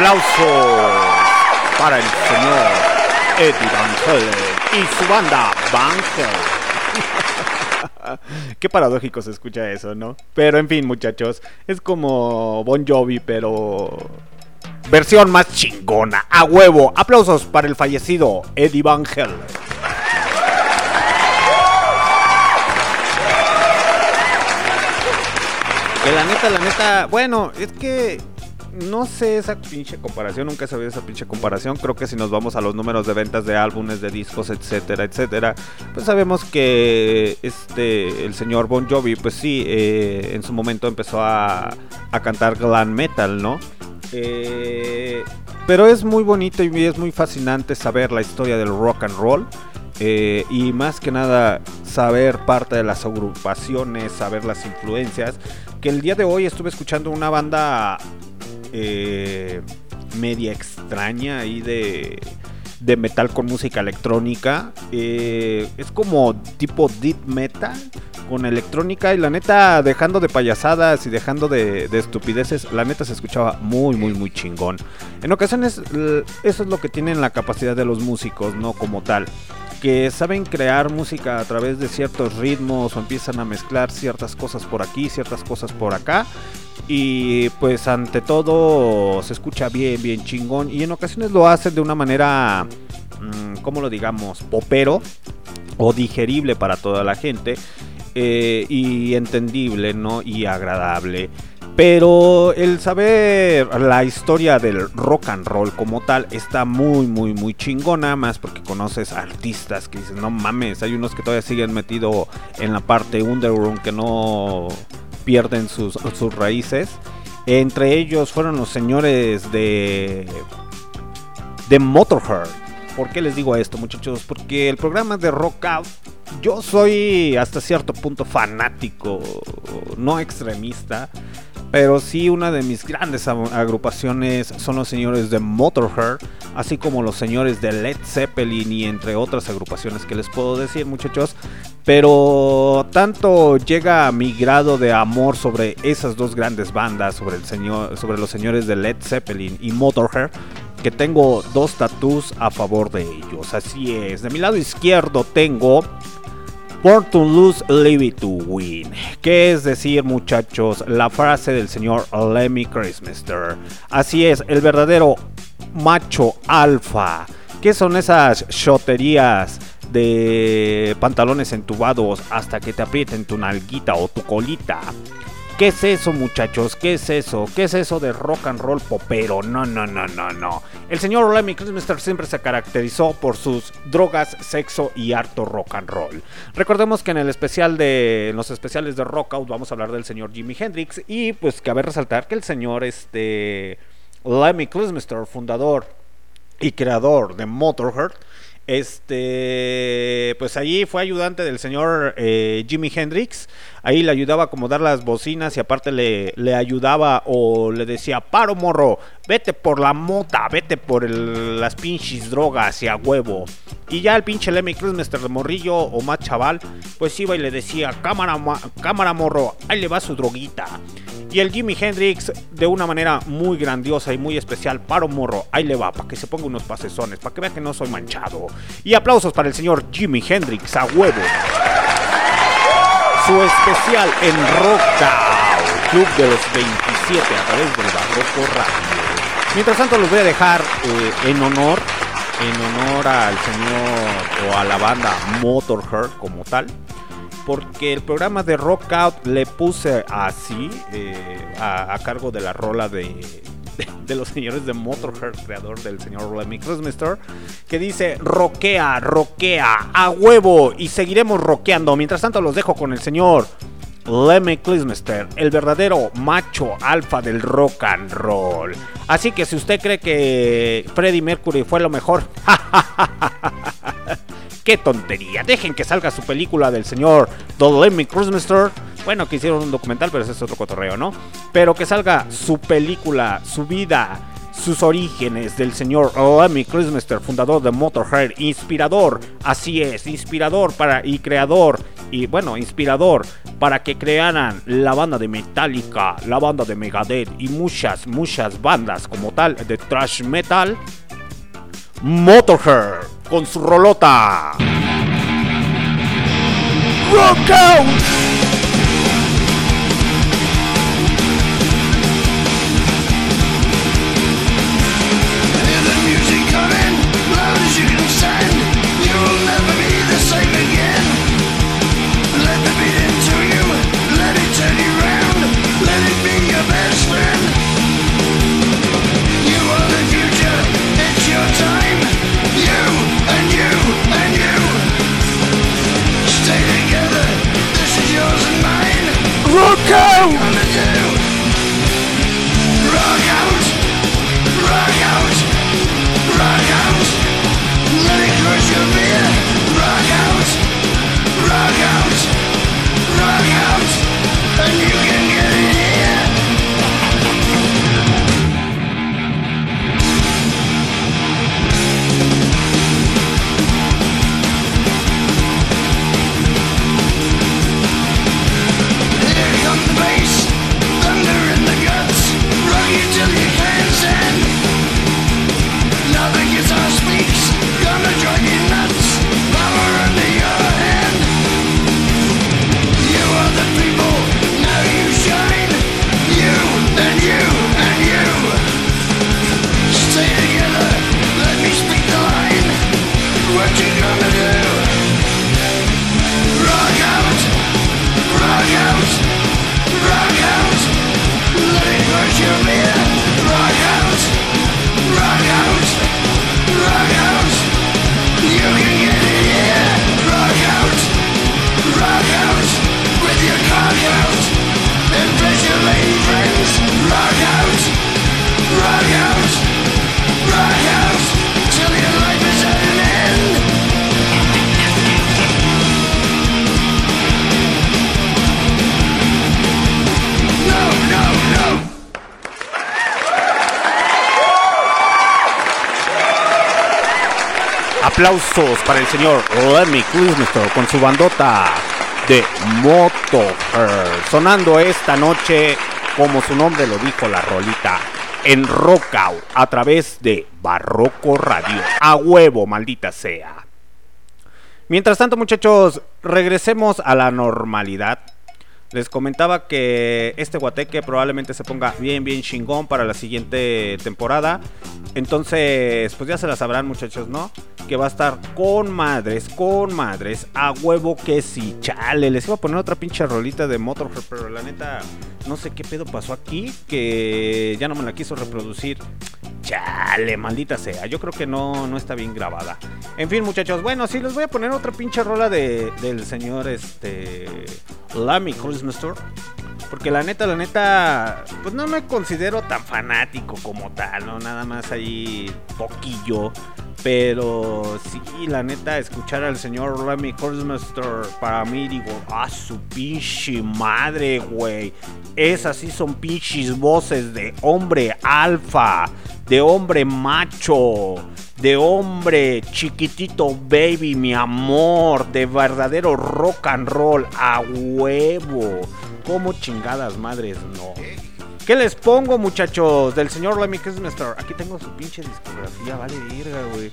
Aplausos para el señor Eddie Van Halen y su banda Van Halen. [laughs] Qué paradójico se escucha eso, ¿no? Pero en fin, muchachos, es como Bon Jovi, pero versión más chingona, a huevo. Aplausos para el fallecido Eddie Van Halen. Que la neta, la neta, bueno, es que no sé esa pinche comparación, nunca he sabido esa pinche comparación. Creo que si nos vamos a los números de ventas de álbumes, de discos, etcétera, etcétera, pues sabemos que este el señor Bon Jovi, pues sí, eh, en su momento empezó a, a cantar glam metal, ¿no? Eh, pero es muy bonito y es muy fascinante saber la historia del rock and roll. Eh, y más que nada saber parte de las agrupaciones, saber las influencias. Que el día de hoy estuve escuchando una banda eh, media extraña ahí de, de metal con música electrónica. Eh, es como tipo deep metal con electrónica y la neta dejando de payasadas y dejando de, de estupideces, la neta se escuchaba muy muy muy chingón. En ocasiones eso es lo que tienen la capacidad de los músicos, no como tal que saben crear música a través de ciertos ritmos o empiezan a mezclar ciertas cosas por aquí, ciertas cosas por acá. Y pues ante todo se escucha bien, bien chingón. Y en ocasiones lo hacen de una manera, mm, ¿cómo lo digamos? Popero o digerible para toda la gente. eh, y entendible, ¿no? Y agradable. Pero el saber la historia del rock and roll como tal está muy, muy, muy chingona. Más porque conoces artistas que dices, no mames, hay unos que todavía siguen metido en la parte underground que no pierden sus, sus raíces. Entre ellos fueron los señores de, de Motorhead. ¿Por qué les digo esto, muchachos? Porque el programa de Rock Out, yo soy hasta cierto punto fanático, no extremista. Pero sí, una de mis grandes ag- agrupaciones son los señores de Motorhead, así como los señores de Led Zeppelin y entre otras agrupaciones que les puedo decir, muchachos. Pero tanto llega mi grado de amor sobre esas dos grandes bandas, sobre, el señor, sobre los señores de Led Zeppelin y Motorhead, que tengo dos tatús a favor de ellos. Así es, de mi lado izquierdo tengo Born to lose, it to win. ¿Qué es decir, muchachos? La frase del señor Lemmy Christmaster. Así es, el verdadero macho alfa. ¿Qué son esas shoterías de pantalones entubados hasta que te aprieten tu nalguita o tu colita? ¿Qué es eso, muchachos? ¿Qué es eso? ¿Qué es eso de rock and roll popero? No, no, no, no, no. El señor Lemmy Christmaster siempre se caracterizó por sus drogas, sexo y harto rock and roll. Recordemos que en el especial de en los especiales de Rock Out vamos a hablar del señor Jimi Hendrix y pues cabe resaltar que el señor este Lemmy Christmaster, fundador y creador de Motorhead, este, pues allí fue ayudante del señor eh, Jimi Hendrix. Ahí le ayudaba a acomodar las bocinas y aparte le, le ayudaba o le decía, paro morro, vete por la mota, vete por las pinches drogas y a huevo. Y ya el pinche Lemmy Christmaster de morrillo o más chaval, pues iba y le decía, cámara, ma- cámara morro, ahí le va su droguita. Y el Jimi Hendrix, de una manera muy grandiosa y muy especial, paro morro, ahí le va, para que se ponga unos pasesones, para que vea que no soy manchado. Y aplausos para el señor Jimi Hendrix, a huevo. Su especial en Rock Club de los 27 a través del Barroco Radio. Mientras tanto, los voy a dejar eh, en honor, en honor al señor o a la banda Motorhead como tal porque el programa de Rock Out le puse así, eh, a cargo de la rola de, de, los señores de Motorhead, creador del señor Lemmy Christmaster, que dice, roquea, roquea, a huevo, y seguiremos roqueando. Mientras tanto los dejo con el señor Lemmy Christmaster, el verdadero macho alfa del rock and roll. Así que si usted cree que Freddie Mercury fue lo mejor, [laughs] ¡Qué tontería! Dejen que salga su película del señor Lemmy Christmaster. Bueno, que hicieron un documental, pero ese es otro cotorreo, ¿no? Pero que salga su película, su vida, sus orígenes del señor Lemmy Christmaster, fundador de Motorhead, inspirador, así es, inspirador para y creador y bueno, inspirador para que crearan la banda de Metallica, la banda de Megadeth y muchas, muchas bandas como tal de thrash metal. Motorhead con su rolota. Rock out. Aplausos para el señor Lemmy Kilmister con su bandota de Motorhead. Sonando esta noche, como su nombre lo dijo la rolita, en Rockout a través de Barroco Radio. A huevo, maldita sea. Mientras tanto, muchachos, regresemos a la normalidad. Les comentaba que este guateque probablemente se ponga bien, bien chingón para la siguiente temporada. Entonces, pues ya se la sabrán, muchachos, ¿no? Que va a estar con madres, con madres, a huevo que sí, chale. Les iba a poner otra pinche rolita de Motorhead, pero la neta, no sé qué pedo pasó aquí, que ya no me la quiso reproducir. Chale, maldita sea. Yo creo que no, no está bien grabada. En fin, muchachos, bueno, sí, les voy a poner otra pinche rola de, del señor, este, Lammy Christmas Tour. Porque la neta, la neta, pues no me considero tan fanático como tal, ¿no? Nada más ahí poquillo. Pero sí, la neta, escuchar al señor Lemmy Christmaster para mí digo, ah, su pinche madre, güey. Esas sí son pinches voces de hombre alfa, de hombre macho, de hombre chiquitito baby, mi amor, de verdadero rock and roll a huevo. Como chingadas madres, no. ¿Qué les pongo, muchachos? Del señor Lemmy Christmaster. Aquí tengo su pinche discografía, vale virga, güey.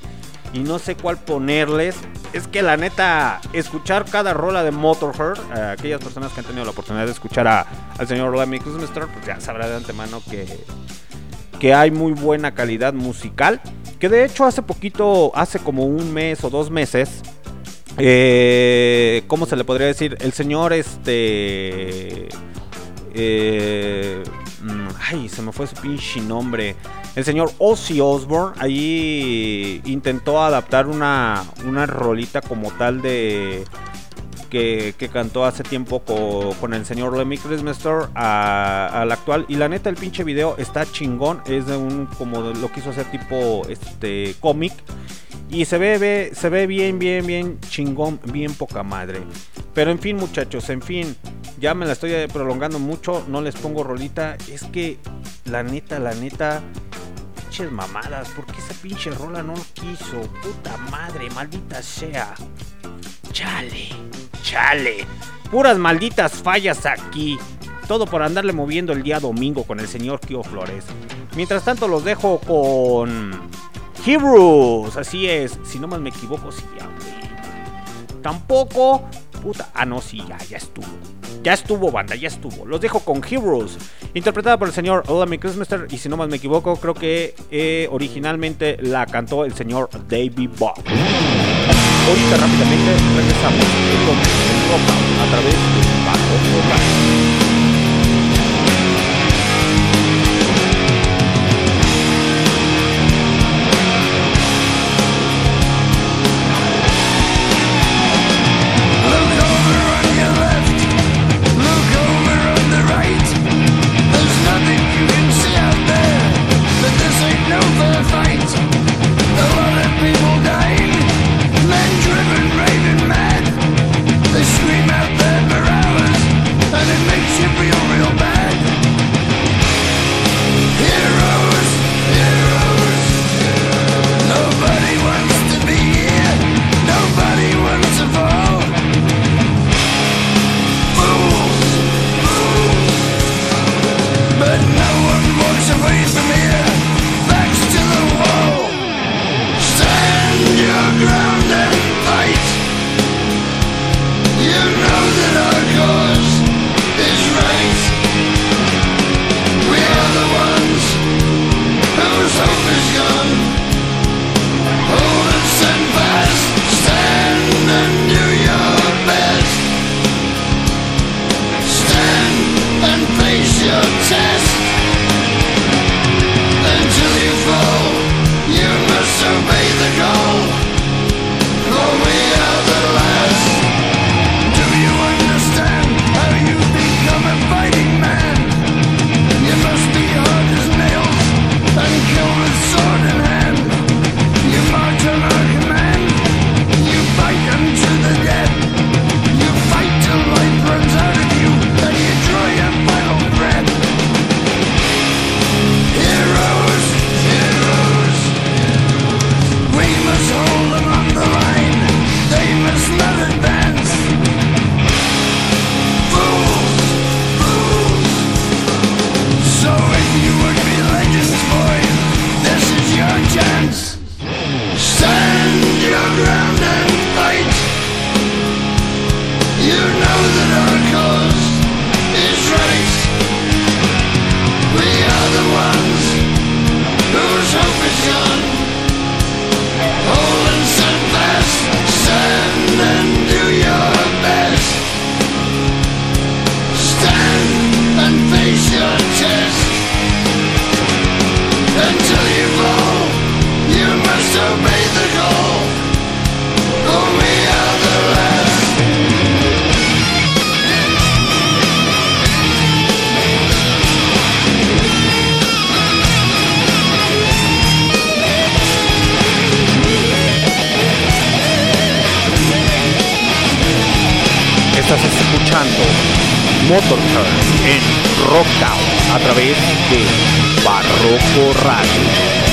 Y no sé cuál ponerles. Es que la neta, escuchar cada rola de Motorhead, eh, aquellas personas que han tenido la oportunidad de escuchar a- al señor Lemmy Christmaster, pues ya sabrá de antemano que, que hay muy buena calidad musical. Que de hecho hace poquito, hace como un mes o dos meses, eh, ¿cómo se le podría decir? El señor, este... eh, mm, ay, se me fue su pinche nombre. El señor Ozzy Osbourne ahí intentó adaptar una, una rolita como tal de... Que, cantó hace tiempo co- con, el señor Lemmy Christmaster al actual. Y la neta, el pinche video está chingón. Es de un, como de- lo quiso hacer tipo este cómic. Y se ve, se ve bien, bien, bien chingón, bien poca madre. Pero en fin, muchachos, en fin, ya me la estoy prolongando mucho, no les pongo rolita. Es que, la neta, la neta, pinches mamadas, ¿por qué esa pinche rola no lo quiso? Puta madre, maldita sea. Chale, chale.
Puras malditas fallas aquí. Todo por andarle moviendo el día domingo con el señor Kio Flores. Mientras tanto los dejo con Heroes. Así es. Si no más me equivoco, sí, ya, güey. Tampoco. Puta. Ah, no, sí, ya, ya estuvo. Ya estuvo, banda, ya estuvo. Los dejo con Heroes. Interpretada por el señor Lemmy Christmaster. Y si no más me equivoco, creo que eh, originalmente la cantó el señor David Bob. Ahorita rápidamente regresamos. Con el rock a través de Bajo Radio.
so passing to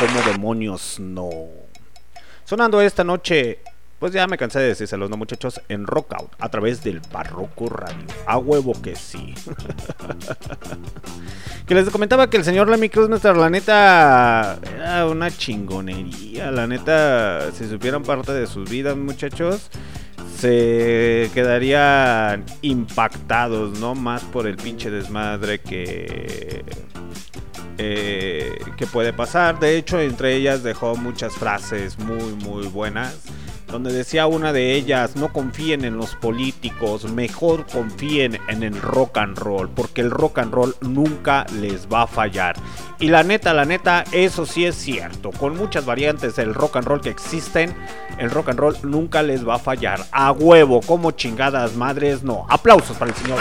como demonios no. Sonando esta noche, pues ya me cansé de decírselos, ¿no, muchachos? En Rockout, a través del Barroco Radio. A huevo que sí. [laughs] que les comentaba que el señor Lemmy Kilmister, la neta, era una chingonería. La neta, si supieran parte de sus vidas, muchachos se quedarían impactados, ¿no? Más por el pinche desmadre que, eh, que puede pasar. De hecho, entre ellas dejó muchas frases muy, muy buenas. Donde decía una de ellas, no confíen en los políticos, mejor confíen en el rock and roll, porque el rock and roll nunca les va a fallar. Y la neta, la neta, eso sí es cierto. Con muchas variantes del rock and roll que existen, el rock and roll nunca les va a fallar. A huevo, como chingadas madres, no. Aplausos para el señor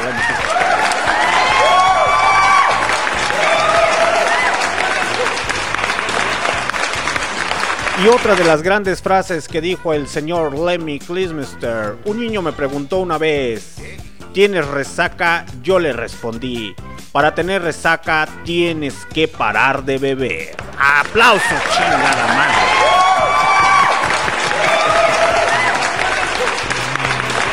Y otra de las grandes frases que dijo el señor Lemmy Kilmister. Un niño me preguntó una vez, ¿tienes resaca? Yo le respondí, para tener resaca tienes que parar de beber. Aplausos, chingada madre.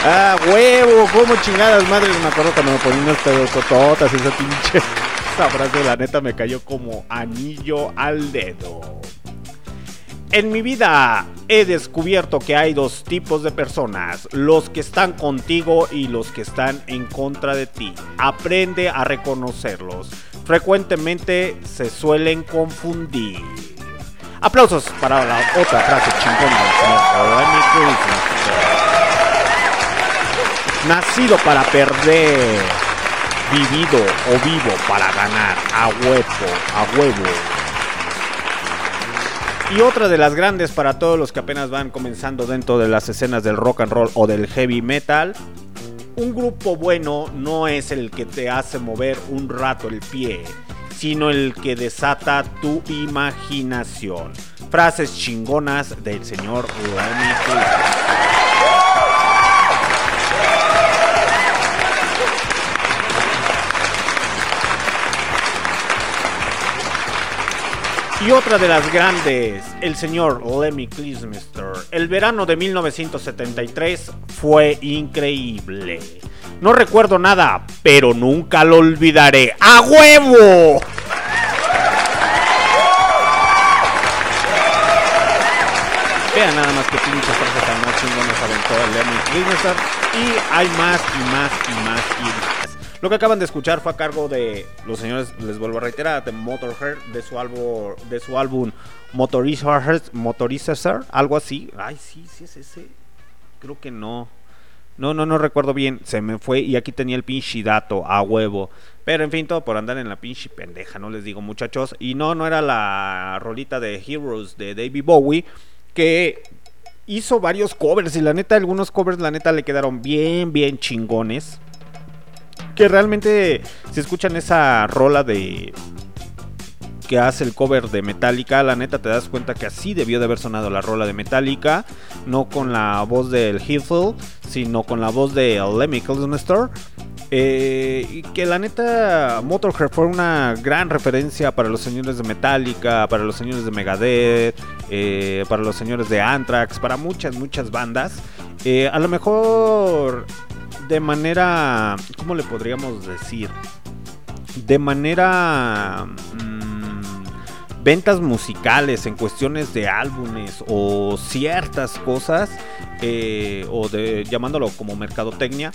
Ah, huevo, como chingadas madres. Me acuerdo cuando me ponían unas pedotototas esa pinche. [laughs] Esa frase, la neta, me cayó como anillo al dedo. En mi vida he descubierto que hay dos tipos de personas, los que están contigo y los que están en contra de ti. Aprende a reconocerlos. Frecuentemente se suelen confundir. Aplausos para la otra frase chingona. Nacido para perder, vivido o vivo para ganar, a huevo, a huevo. Y otra de las grandes para todos los que apenas van comenzando dentro de las escenas del rock and roll o del heavy metal. Un grupo bueno no es el que te hace mover un rato el pie, sino el que desata tu imaginación. Frases chingonas del señor Lemmy Y otra de las grandes, el señor Lemmy Kilmister. El verano de 1973 fue increíble. No recuerdo nada, pero nunca lo olvidaré. ¡A huevo! Vean nada más que pinche frase tan más chingones aventó el Lemmy Kilmister. Y hay más y más y más y más. Lo que acaban de escuchar fue a cargo de los señores, les vuelvo a reiterar, de Motorhead, de su álbum, de su álbum Motorizer, Motorizer, algo así. Ay, sí, sí es ese. Creo que no. No, no, no recuerdo bien. Se me fue y aquí tenía el pinche dato a huevo. Pero en fin, todo por andar en la pinche pendeja, no les digo muchachos. Y no, no era la rolita de Heroes de David Bowie. Que hizo varios covers. Y la neta, algunos covers, la neta, le quedaron bien, bien chingones que realmente si escuchan esa rola de que hace el cover de Metallica, la neta te das cuenta que así debió de haber sonado la rola de Metallica, no con la voz del Heathfield, sino con la voz de Lemmy Kilmister. Eh, y que la neta Motorhead fue una gran referencia para los señores de Metallica, para los señores de Megadeth, eh, para los señores de Anthrax, para muchas, muchas bandas. Eh, a lo mejor de manera, ¿cómo le podríamos decir? De manera... Mmm, ventas musicales, en cuestiones de álbumes o ciertas cosas, eh, o de llamándolo como mercadotecnia,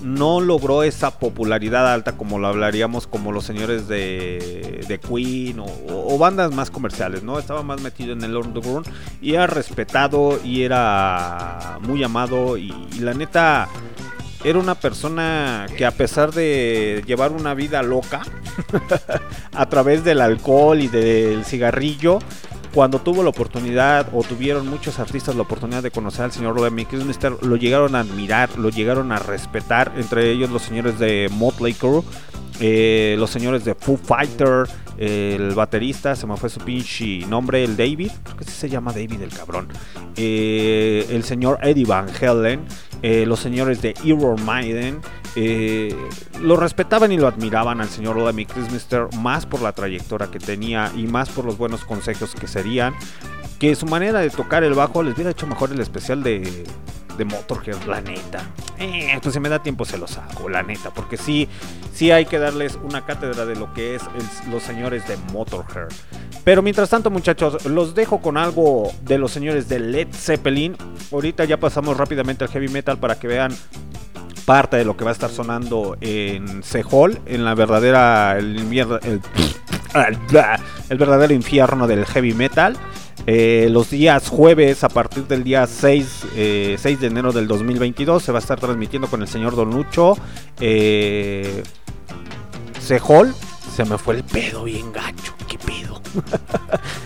no logró esa popularidad alta como lo hablaríamos como los señores de, de Queen o, bandas más comerciales, ¿no? Estaba más metido en el underground y era respetado y era muy amado y la neta era una persona que a pesar de llevar una vida loca [laughs] a través del alcohol y del cigarrillo, cuando tuvo la oportunidad o tuvieron muchos artistas la oportunidad de conocer al señor Lemmy Kilmister, lo llegaron a admirar, lo llegaron a respetar, entre ellos los señores de Motley Crue, eh, los señores de Foo Fighter, el baterista, se me fue su pinche nombre, el David, creo que sí se llama David el cabrón, eh, el señor Eddie Van Halen, eh, los señores de Iron Maiden, eh, lo respetaban y lo admiraban al señor Lemmy Christmister más por la trayectoria que tenía y más por los buenos consejos que serían. Que su manera de tocar el bajo les hubiera hecho mejor el especial de, de Motorhead, la neta. Eh, pues si me da tiempo se los hago, la neta. Porque sí, sí hay que darles una cátedra de lo que es los señores de Motorhead. Pero mientras tanto, muchachos, los dejo con algo de los señores de Led Zeppelin. Ahorita ya pasamos rápidamente al heavy metal para que vean parte de lo que va a estar sonando en Sehol, en la verdadera el, el, [laughs] el verdadero infierno del heavy metal. Eh, los días jueves a partir del día 6, eh, 6 de enero del 2022 se va a estar transmitiendo con el señor Don Lucho eh, Sehol. Se me fue el pedo bien gacho.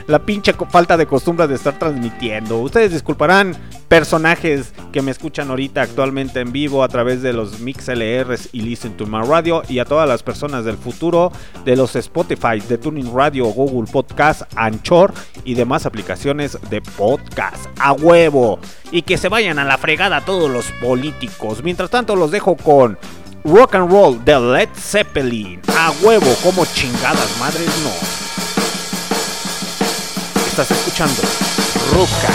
La pinche falta de costumbre de estar transmitiendo. Ustedes disculparán personajes que me escuchan ahorita actualmente en vivo a través de los Mix LRs y Listen to My Radio y a todas las personas del futuro de los Spotify, de Tuning Radio, Google Podcast, Anchor y demás aplicaciones de podcast. A huevo. Y que se vayan a la fregada todos los políticos. Mientras tanto los dejo con Rock and Roll de Led Zeppelin. A huevo, como chingadas madres no. Estás escuchando Roca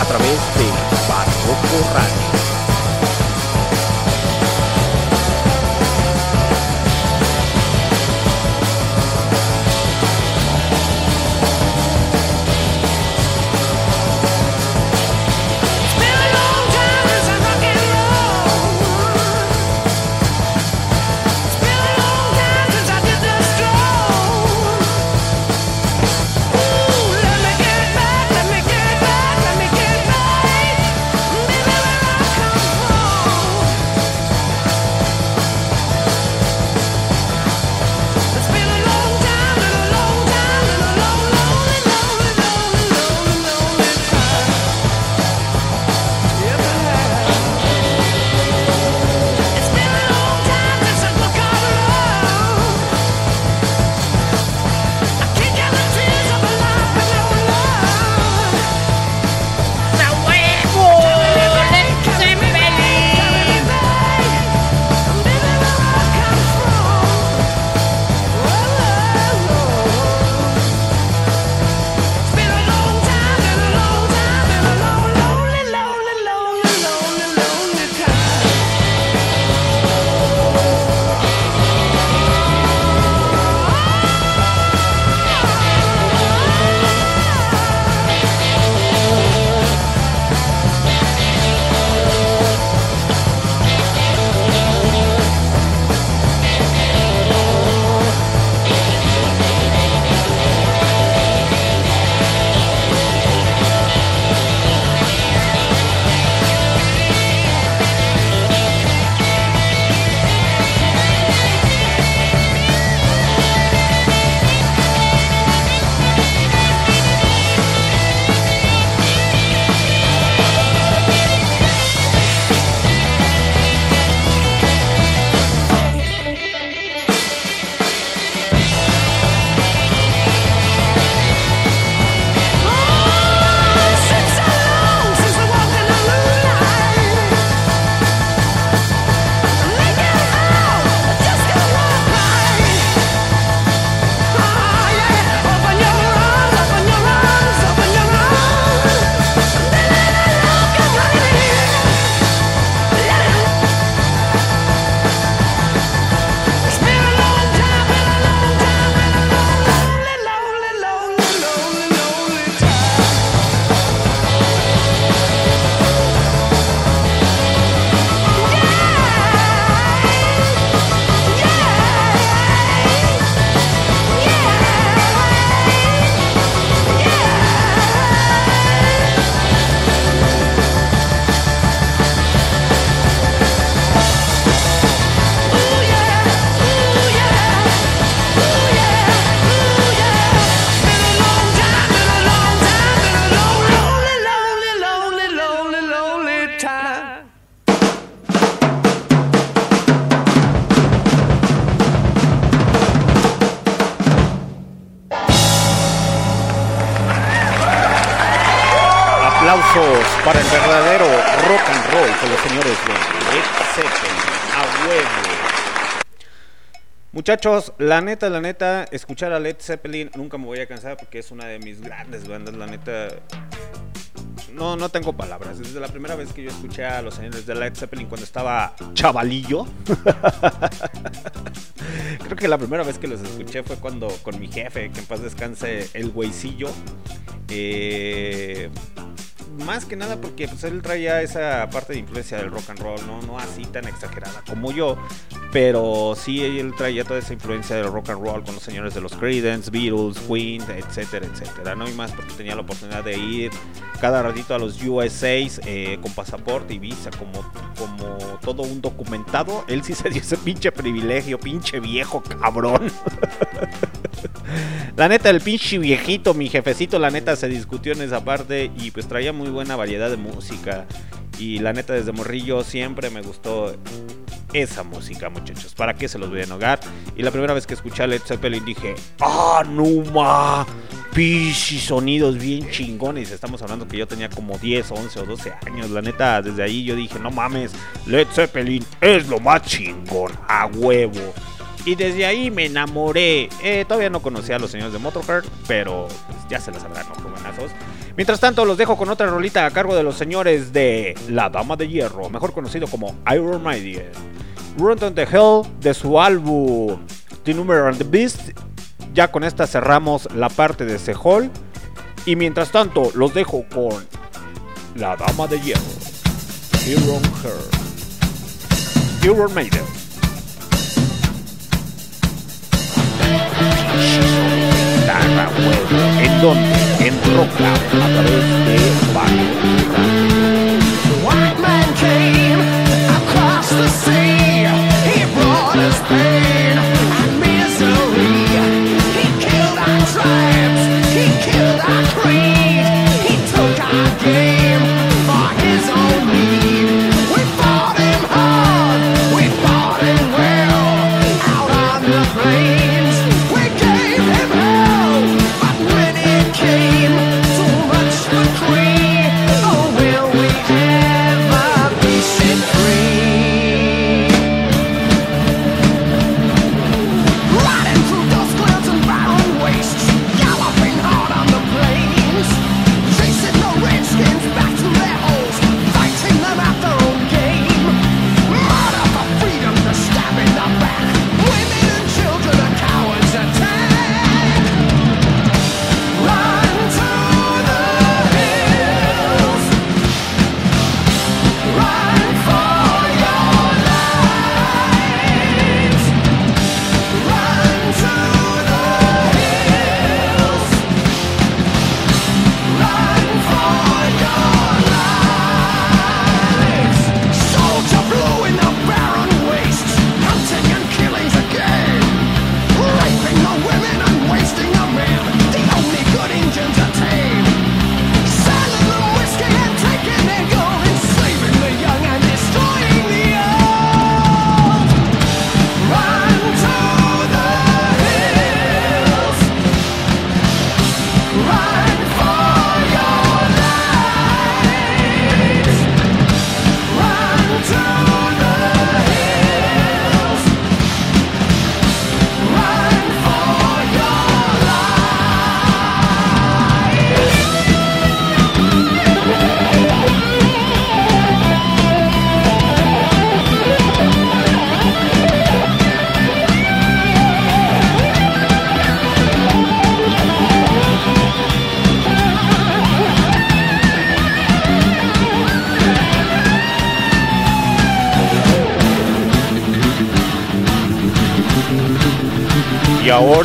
a través de Barroco Radio. Muchachos, la neta, la neta, escuchar a Led Zeppelin nunca me voy a cansar porque es una de mis grandes bandas, la neta. No, no tengo palabras. Desde la primera vez que yo escuché a los señores de Led Zeppelin cuando estaba chavalillo. [laughs] Creo que la primera vez que los escuché fue cuando con mi jefe, que en paz descanse, el güeycillo. Eh, más que nada porque pues, él traía esa parte de influencia del rock and roll, ¿no? no así tan exagerada como yo, pero sí él traía toda esa influencia del rock and roll con los señores de los Creedence, Beatles, Queen, etcétera, etcétera, ¿no? Y más porque tenía la oportunidad de ir cada ratito a los USAs eh, con pasaporte y visa como, como todo un documentado. Él sí se dio ese pinche privilegio, pinche viejo cabrón. [laughs] La neta, el pinche viejito, mi jefecito, la neta se discutió en esa parte y pues traía muy buena variedad de música. Y la neta, desde morrillo siempre me gustó esa música, muchachos. ¿Para qué se los voy a enogar? Y la primera vez que escuché a Led Zeppelin dije, ¡Ah, no ma! Sonidos bien chingones. Estamos hablando que yo tenía como 10, 11 o 12 años. La neta, desde ahí yo dije, no mames, Led Zeppelin es lo más chingón, a huevo. Y desde ahí me enamoré. Eh, todavía no conocía a los señores de Motorhead, pero ya se las sabrán, ¿no? Jovenazos. Mientras tanto, los dejo con otra rolita a cargo de los señores de La Dama de Hierro, mejor conocido como Iron Maiden. Run on the Hell de su álbum The Number and the Beast. Ya con esta cerramos la parte de ese hall. Y mientras tanto, los dejo con La Dama de Hierro. Iron Her. Iron Maiden. Guitarra. ¿En dónde? En Out, a través de
White man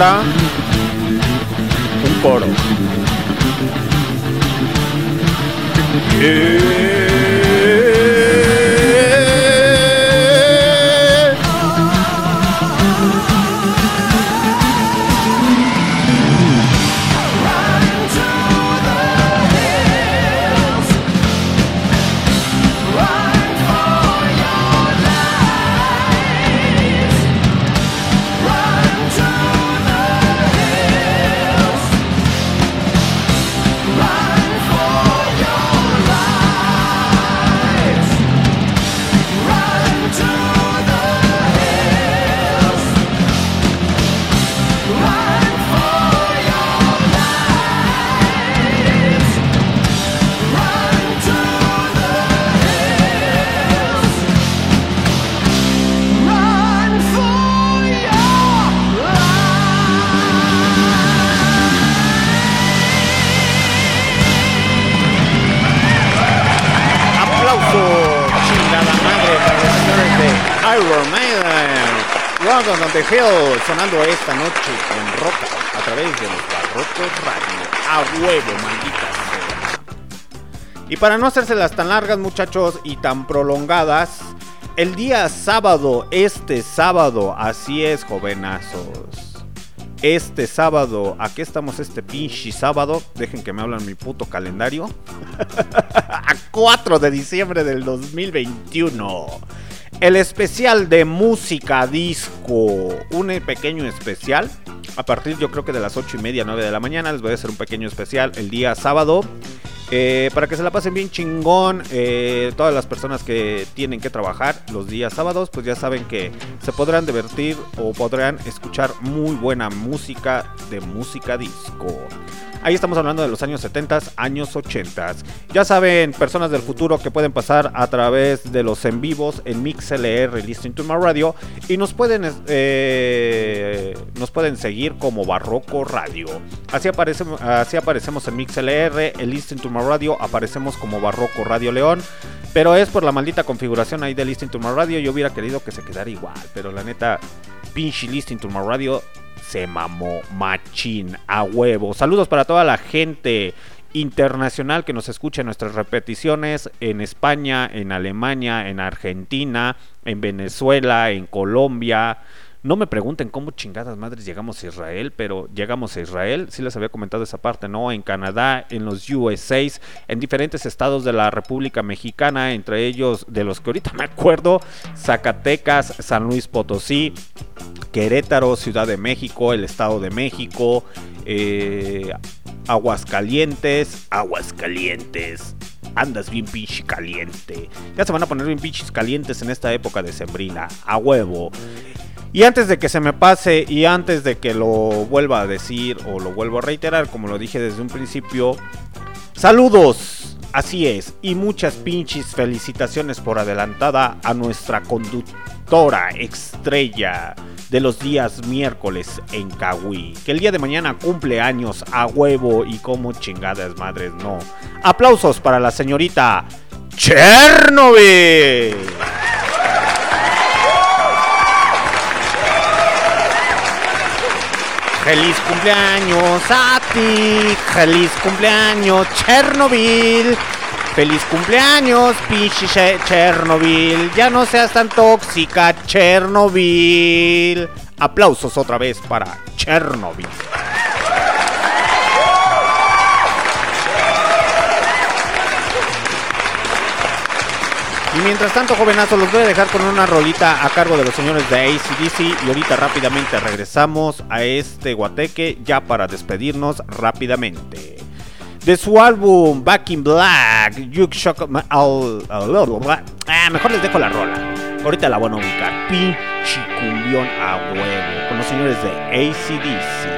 Y sonando esta noche en Roca a través de los Barrocos Radio. A huevo, maldita sea. Y para no hacérselas tan largas, muchachos, y tan prolongadas, el día sábado, este sábado, así es, jovenazos. Este sábado, ¿a qué estamos este pinche sábado? Dejen que me hablan mi puto calendario. [laughs] a 4 de diciembre del 2021. El especial de música disco. Un pequeño especial. A partir yo creo que de las 8 y media, 9 de la mañana. Les voy a hacer un pequeño especial el día sábado. Eh, para que se la pasen bien chingón, eh, todas las personas que tienen que trabajar los días sábados, pues ya saben que se podrán divertir o podrán escuchar muy buena música de música disco. Ahí estamos hablando de los años 70, años 80. Ya saben, personas del futuro que pueden pasar a través de los en vivos en MixLR Listening to My Radio y nos pueden, eh, nos pueden seguir como Barroco Radio. Así, aparecemos, así aparecemos en MixLR, el Listening to My Radio aparecemos como Barroco Radio León. Pero es por la maldita configuración ahí de Listening to My Radio. Yo hubiera querido que se quedara igual, pero la neta, pinche Listening to My Radio se mamó machín a huevo. Saludos para toda la gente internacional que nos escucha en nuestras repeticiones en España, en Alemania, en Argentina, en Venezuela, en Colombia. No me pregunten cómo chingadas madres llegamos a Israel, pero llegamos a Israel, sí les había comentado esa parte, ¿no? En Canadá, en los USAs, en diferentes estados de la República Mexicana, entre ellos de los que ahorita [laughs] me acuerdo, Zacatecas, San Luis Potosí, Querétaro, Ciudad de México, el Estado de México, eh, Aguascalientes, Aguascalientes. Andas bien pinche caliente. Ya se van a poner bien pinches calientes en esta época de sembrina. A huevo. Y antes de que se me pase y antes de que lo vuelva a decir o lo vuelvo a reiterar, como lo dije desde un principio, saludos, así es, y muchas pinches felicitaciones por adelantada a nuestra conductora estrella de los días miércoles en Kawi, que el día de mañana cumple años a huevo y como chingadas madres no. Aplausos para la señorita Chernobyl. Feliz cumpleaños a ti, feliz cumpleaños Chernobyl. Feliz cumpleaños, pinche Che- Chernobyl. Ya no seas tan tóxica, Chernobyl. Aplausos otra vez para Chernobyl. Y mientras tanto, jovenazo, los voy a dejar con una rolita a cargo de los señores de ACDC. Y ahorita rápidamente regresamos a este guateque ya para despedirnos rápidamente. De su álbum Back in Black, You Shock Ah, mejor les dejo la rola. Ahorita la van a ubicar. Pinche a huevo. Con los señores de ACDC.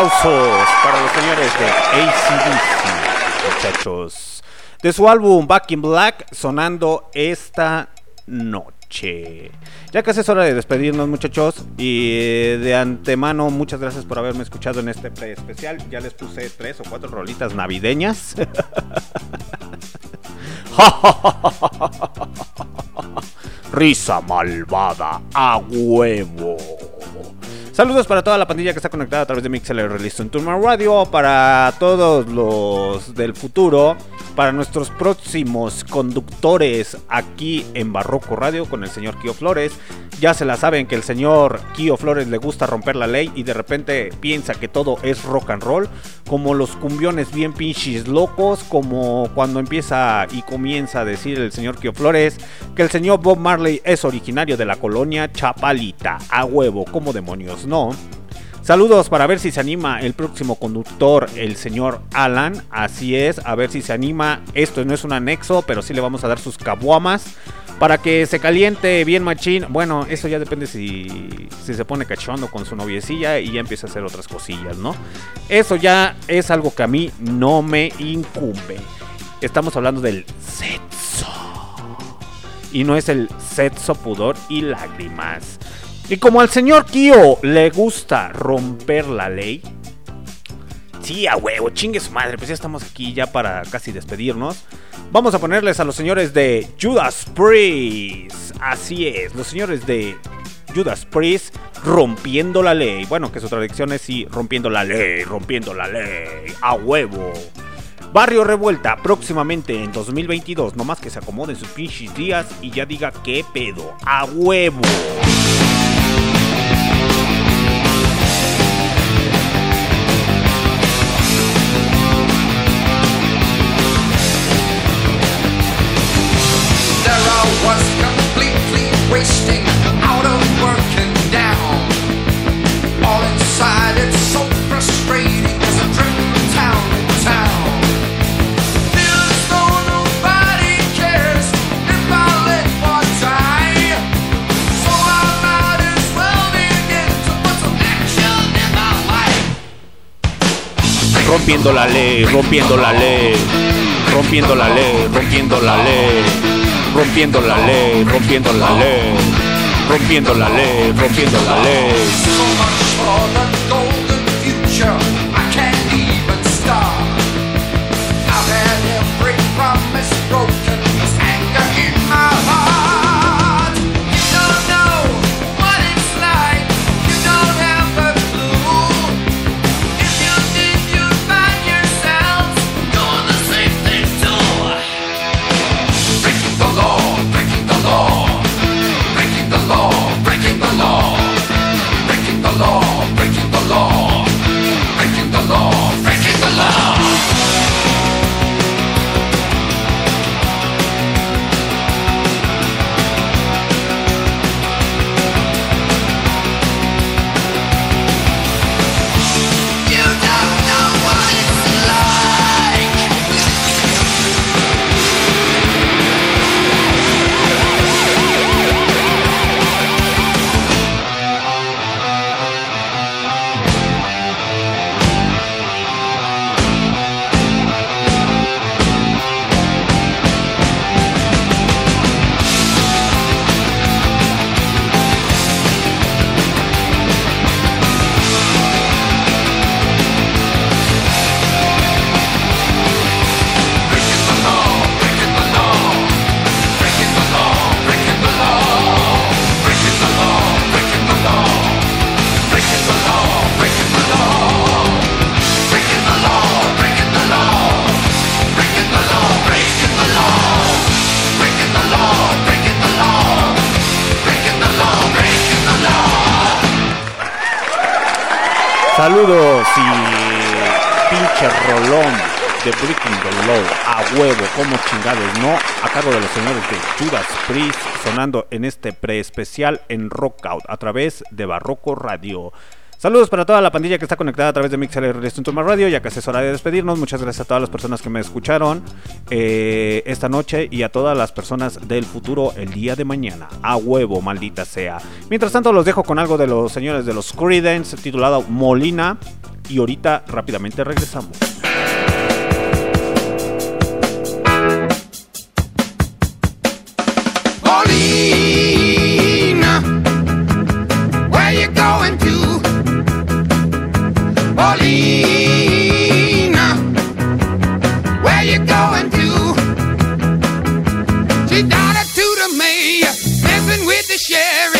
Aplausos para los señores de ACDC, muchachos. De su álbum Back in Black, sonando esta noche. Ya casi es hora de despedirnos, muchachos. Y eh, de antemano, muchas gracias por haberme escuchado en este pre especial. Ya les puse tres o cuatro rolitas navideñas. [laughs] Risa malvada a huevo. Saludos para toda la pandilla que está conectada a través de MixLR Listen to My Radio, para todos los del futuro, para nuestros próximos conductores aquí en Barroco Radio con el señor Kio Flores. Ya se la saben que el señor Kio Flores le gusta romper la ley y de repente piensa que todo es rock and roll, como los cumbiones bien pinches locos, como cuando empieza y comienza a decir el señor Kio Flores que el señor Bob Marley es originario de la colonia Chapalita, a huevo, como demonios, no. Saludos para ver si se anima el próximo conductor, el señor Alan. Así es, a ver si se anima. Esto no es un anexo, pero sí le vamos a dar sus cabuamas para que se caliente bien machín. Bueno, eso ya depende si, si se pone cachondo con su noviecilla y ya empieza a hacer otras cosillas, ¿no? Eso ya es algo que a mí no me incumbe. Estamos hablando del sexo. Y no es el sexo, pudor y lágrimas. Y como al señor Kio le gusta romper la ley. Sí, a huevo, chingue su madre. Pues ya estamos aquí ya para casi despedirnos. Vamos a ponerles a los señores de Judas Priest. Así es, los señores de Judas Priest rompiendo la ley. Bueno, que su traducción es sí, rompiendo la ley, rompiendo la ley. A huevo. Barrio Revuelta, próximamente en 2022. No más que se acomoden sus pinches días y ya diga qué pedo. A huevo.
Thank you
Rompiendo la ley, rompiendo la ley, rompiendo la ley, rompiendo la ley, rompiendo la ley, rompiendo la ley, rompiendo la ley, rompiendo la ley. Judas Priest, sonando en este pre-especial en Rockout a través de Barroco Radio. Saludos para toda la pandilla que está conectada a través de Distinto Más Radio, ya que es hora de despedirnos. Muchas gracias a todas las personas que me escucharon eh, esta noche y a todas las personas del futuro el día de mañana. A huevo, maldita sea. Mientras tanto, los dejo con algo de los señores de los Creedence, titulado Molina. y ahorita rápidamente regresamos. share it.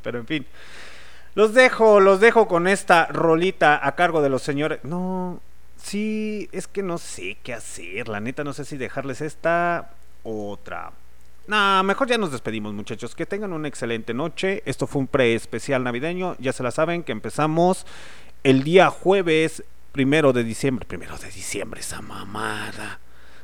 Pero en fin. Los dejo, los dejo con esta rolita a cargo de los señores. No, sí, es que no sé qué hacer. La neta, no sé si dejarles esta otra. Nah, mejor ya nos despedimos, muchachos. Que tengan una excelente noche. Esto fue un pre-especial navideño. Ya se la saben que empezamos el día jueves primero de diciembre. Primero de diciembre, esa mamada.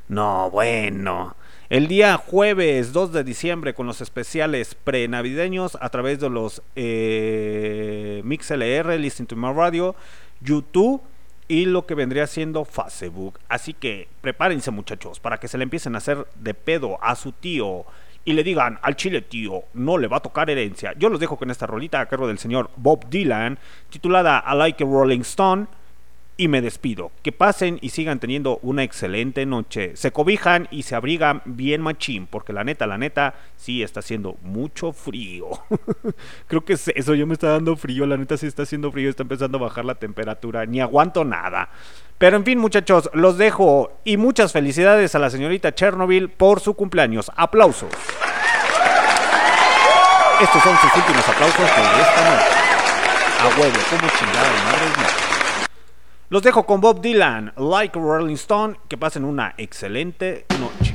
No, bueno. El día jueves 2 de diciembre con los especiales pre-navideños a través de los eh, MixLR, Listen to My Radio, YouTube y lo que vendría siendo Facebook. Así que prepárense muchachos para que se le empiecen a hacer de pedo a su tío y le digan al chile tío, no le va a tocar herencia. Yo los dejo con esta rolita a cargo del señor Bob Dylan titulada I Like a Rolling Stone y me despido. Que pasen y sigan teniendo una excelente noche. Se cobijan y se abrigan bien machín, porque la neta, la neta, sí está haciendo mucho frío. [laughs] Creo que es eso, yo me está dando frío, la neta sí está haciendo frío, está empezando a bajar la temperatura, ni aguanto nada. Pero en fin, muchachos, los dejo y muchas felicidades a la señorita Chernobyl por su cumpleaños. Aplausos. Estos son sus últimos aplausos de esta noche. A huevo, como chingada madre mía. Los dejo con Bob Dylan, Like Rolling Stone. Que pasen una excelente noche.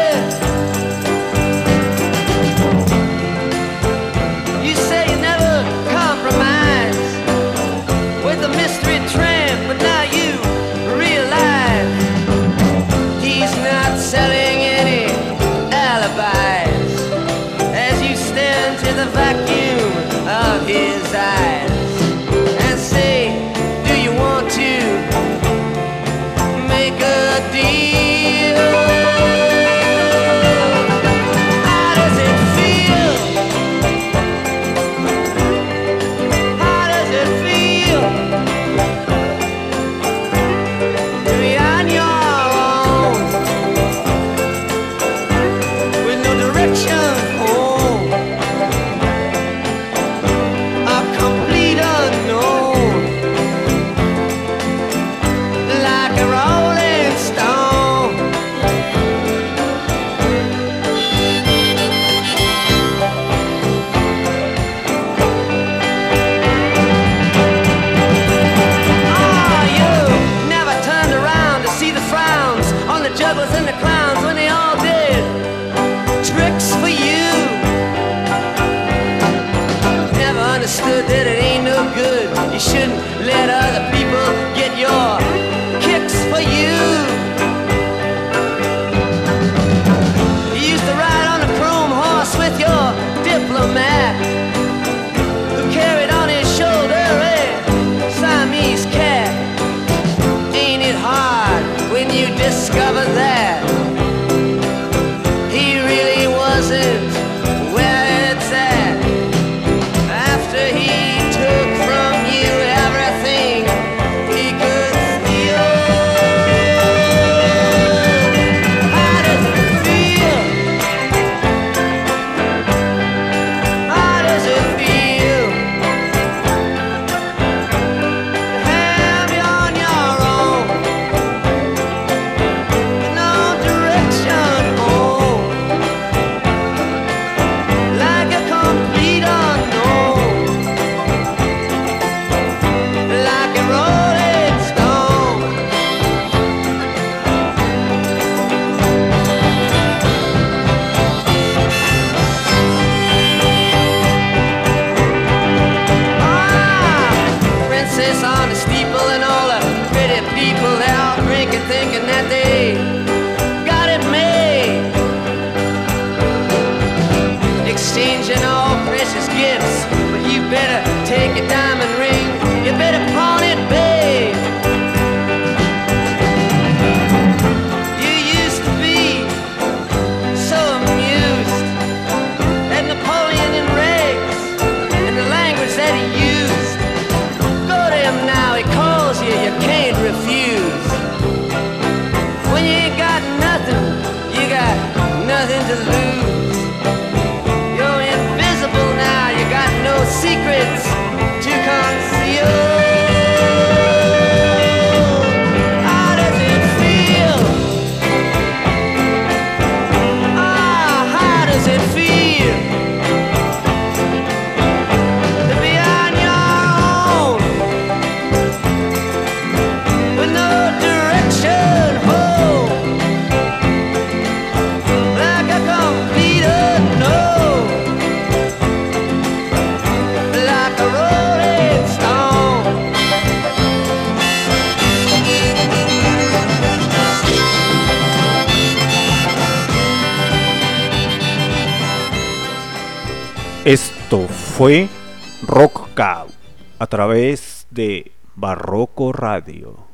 fue Rock Cow a través de Barroco Radio.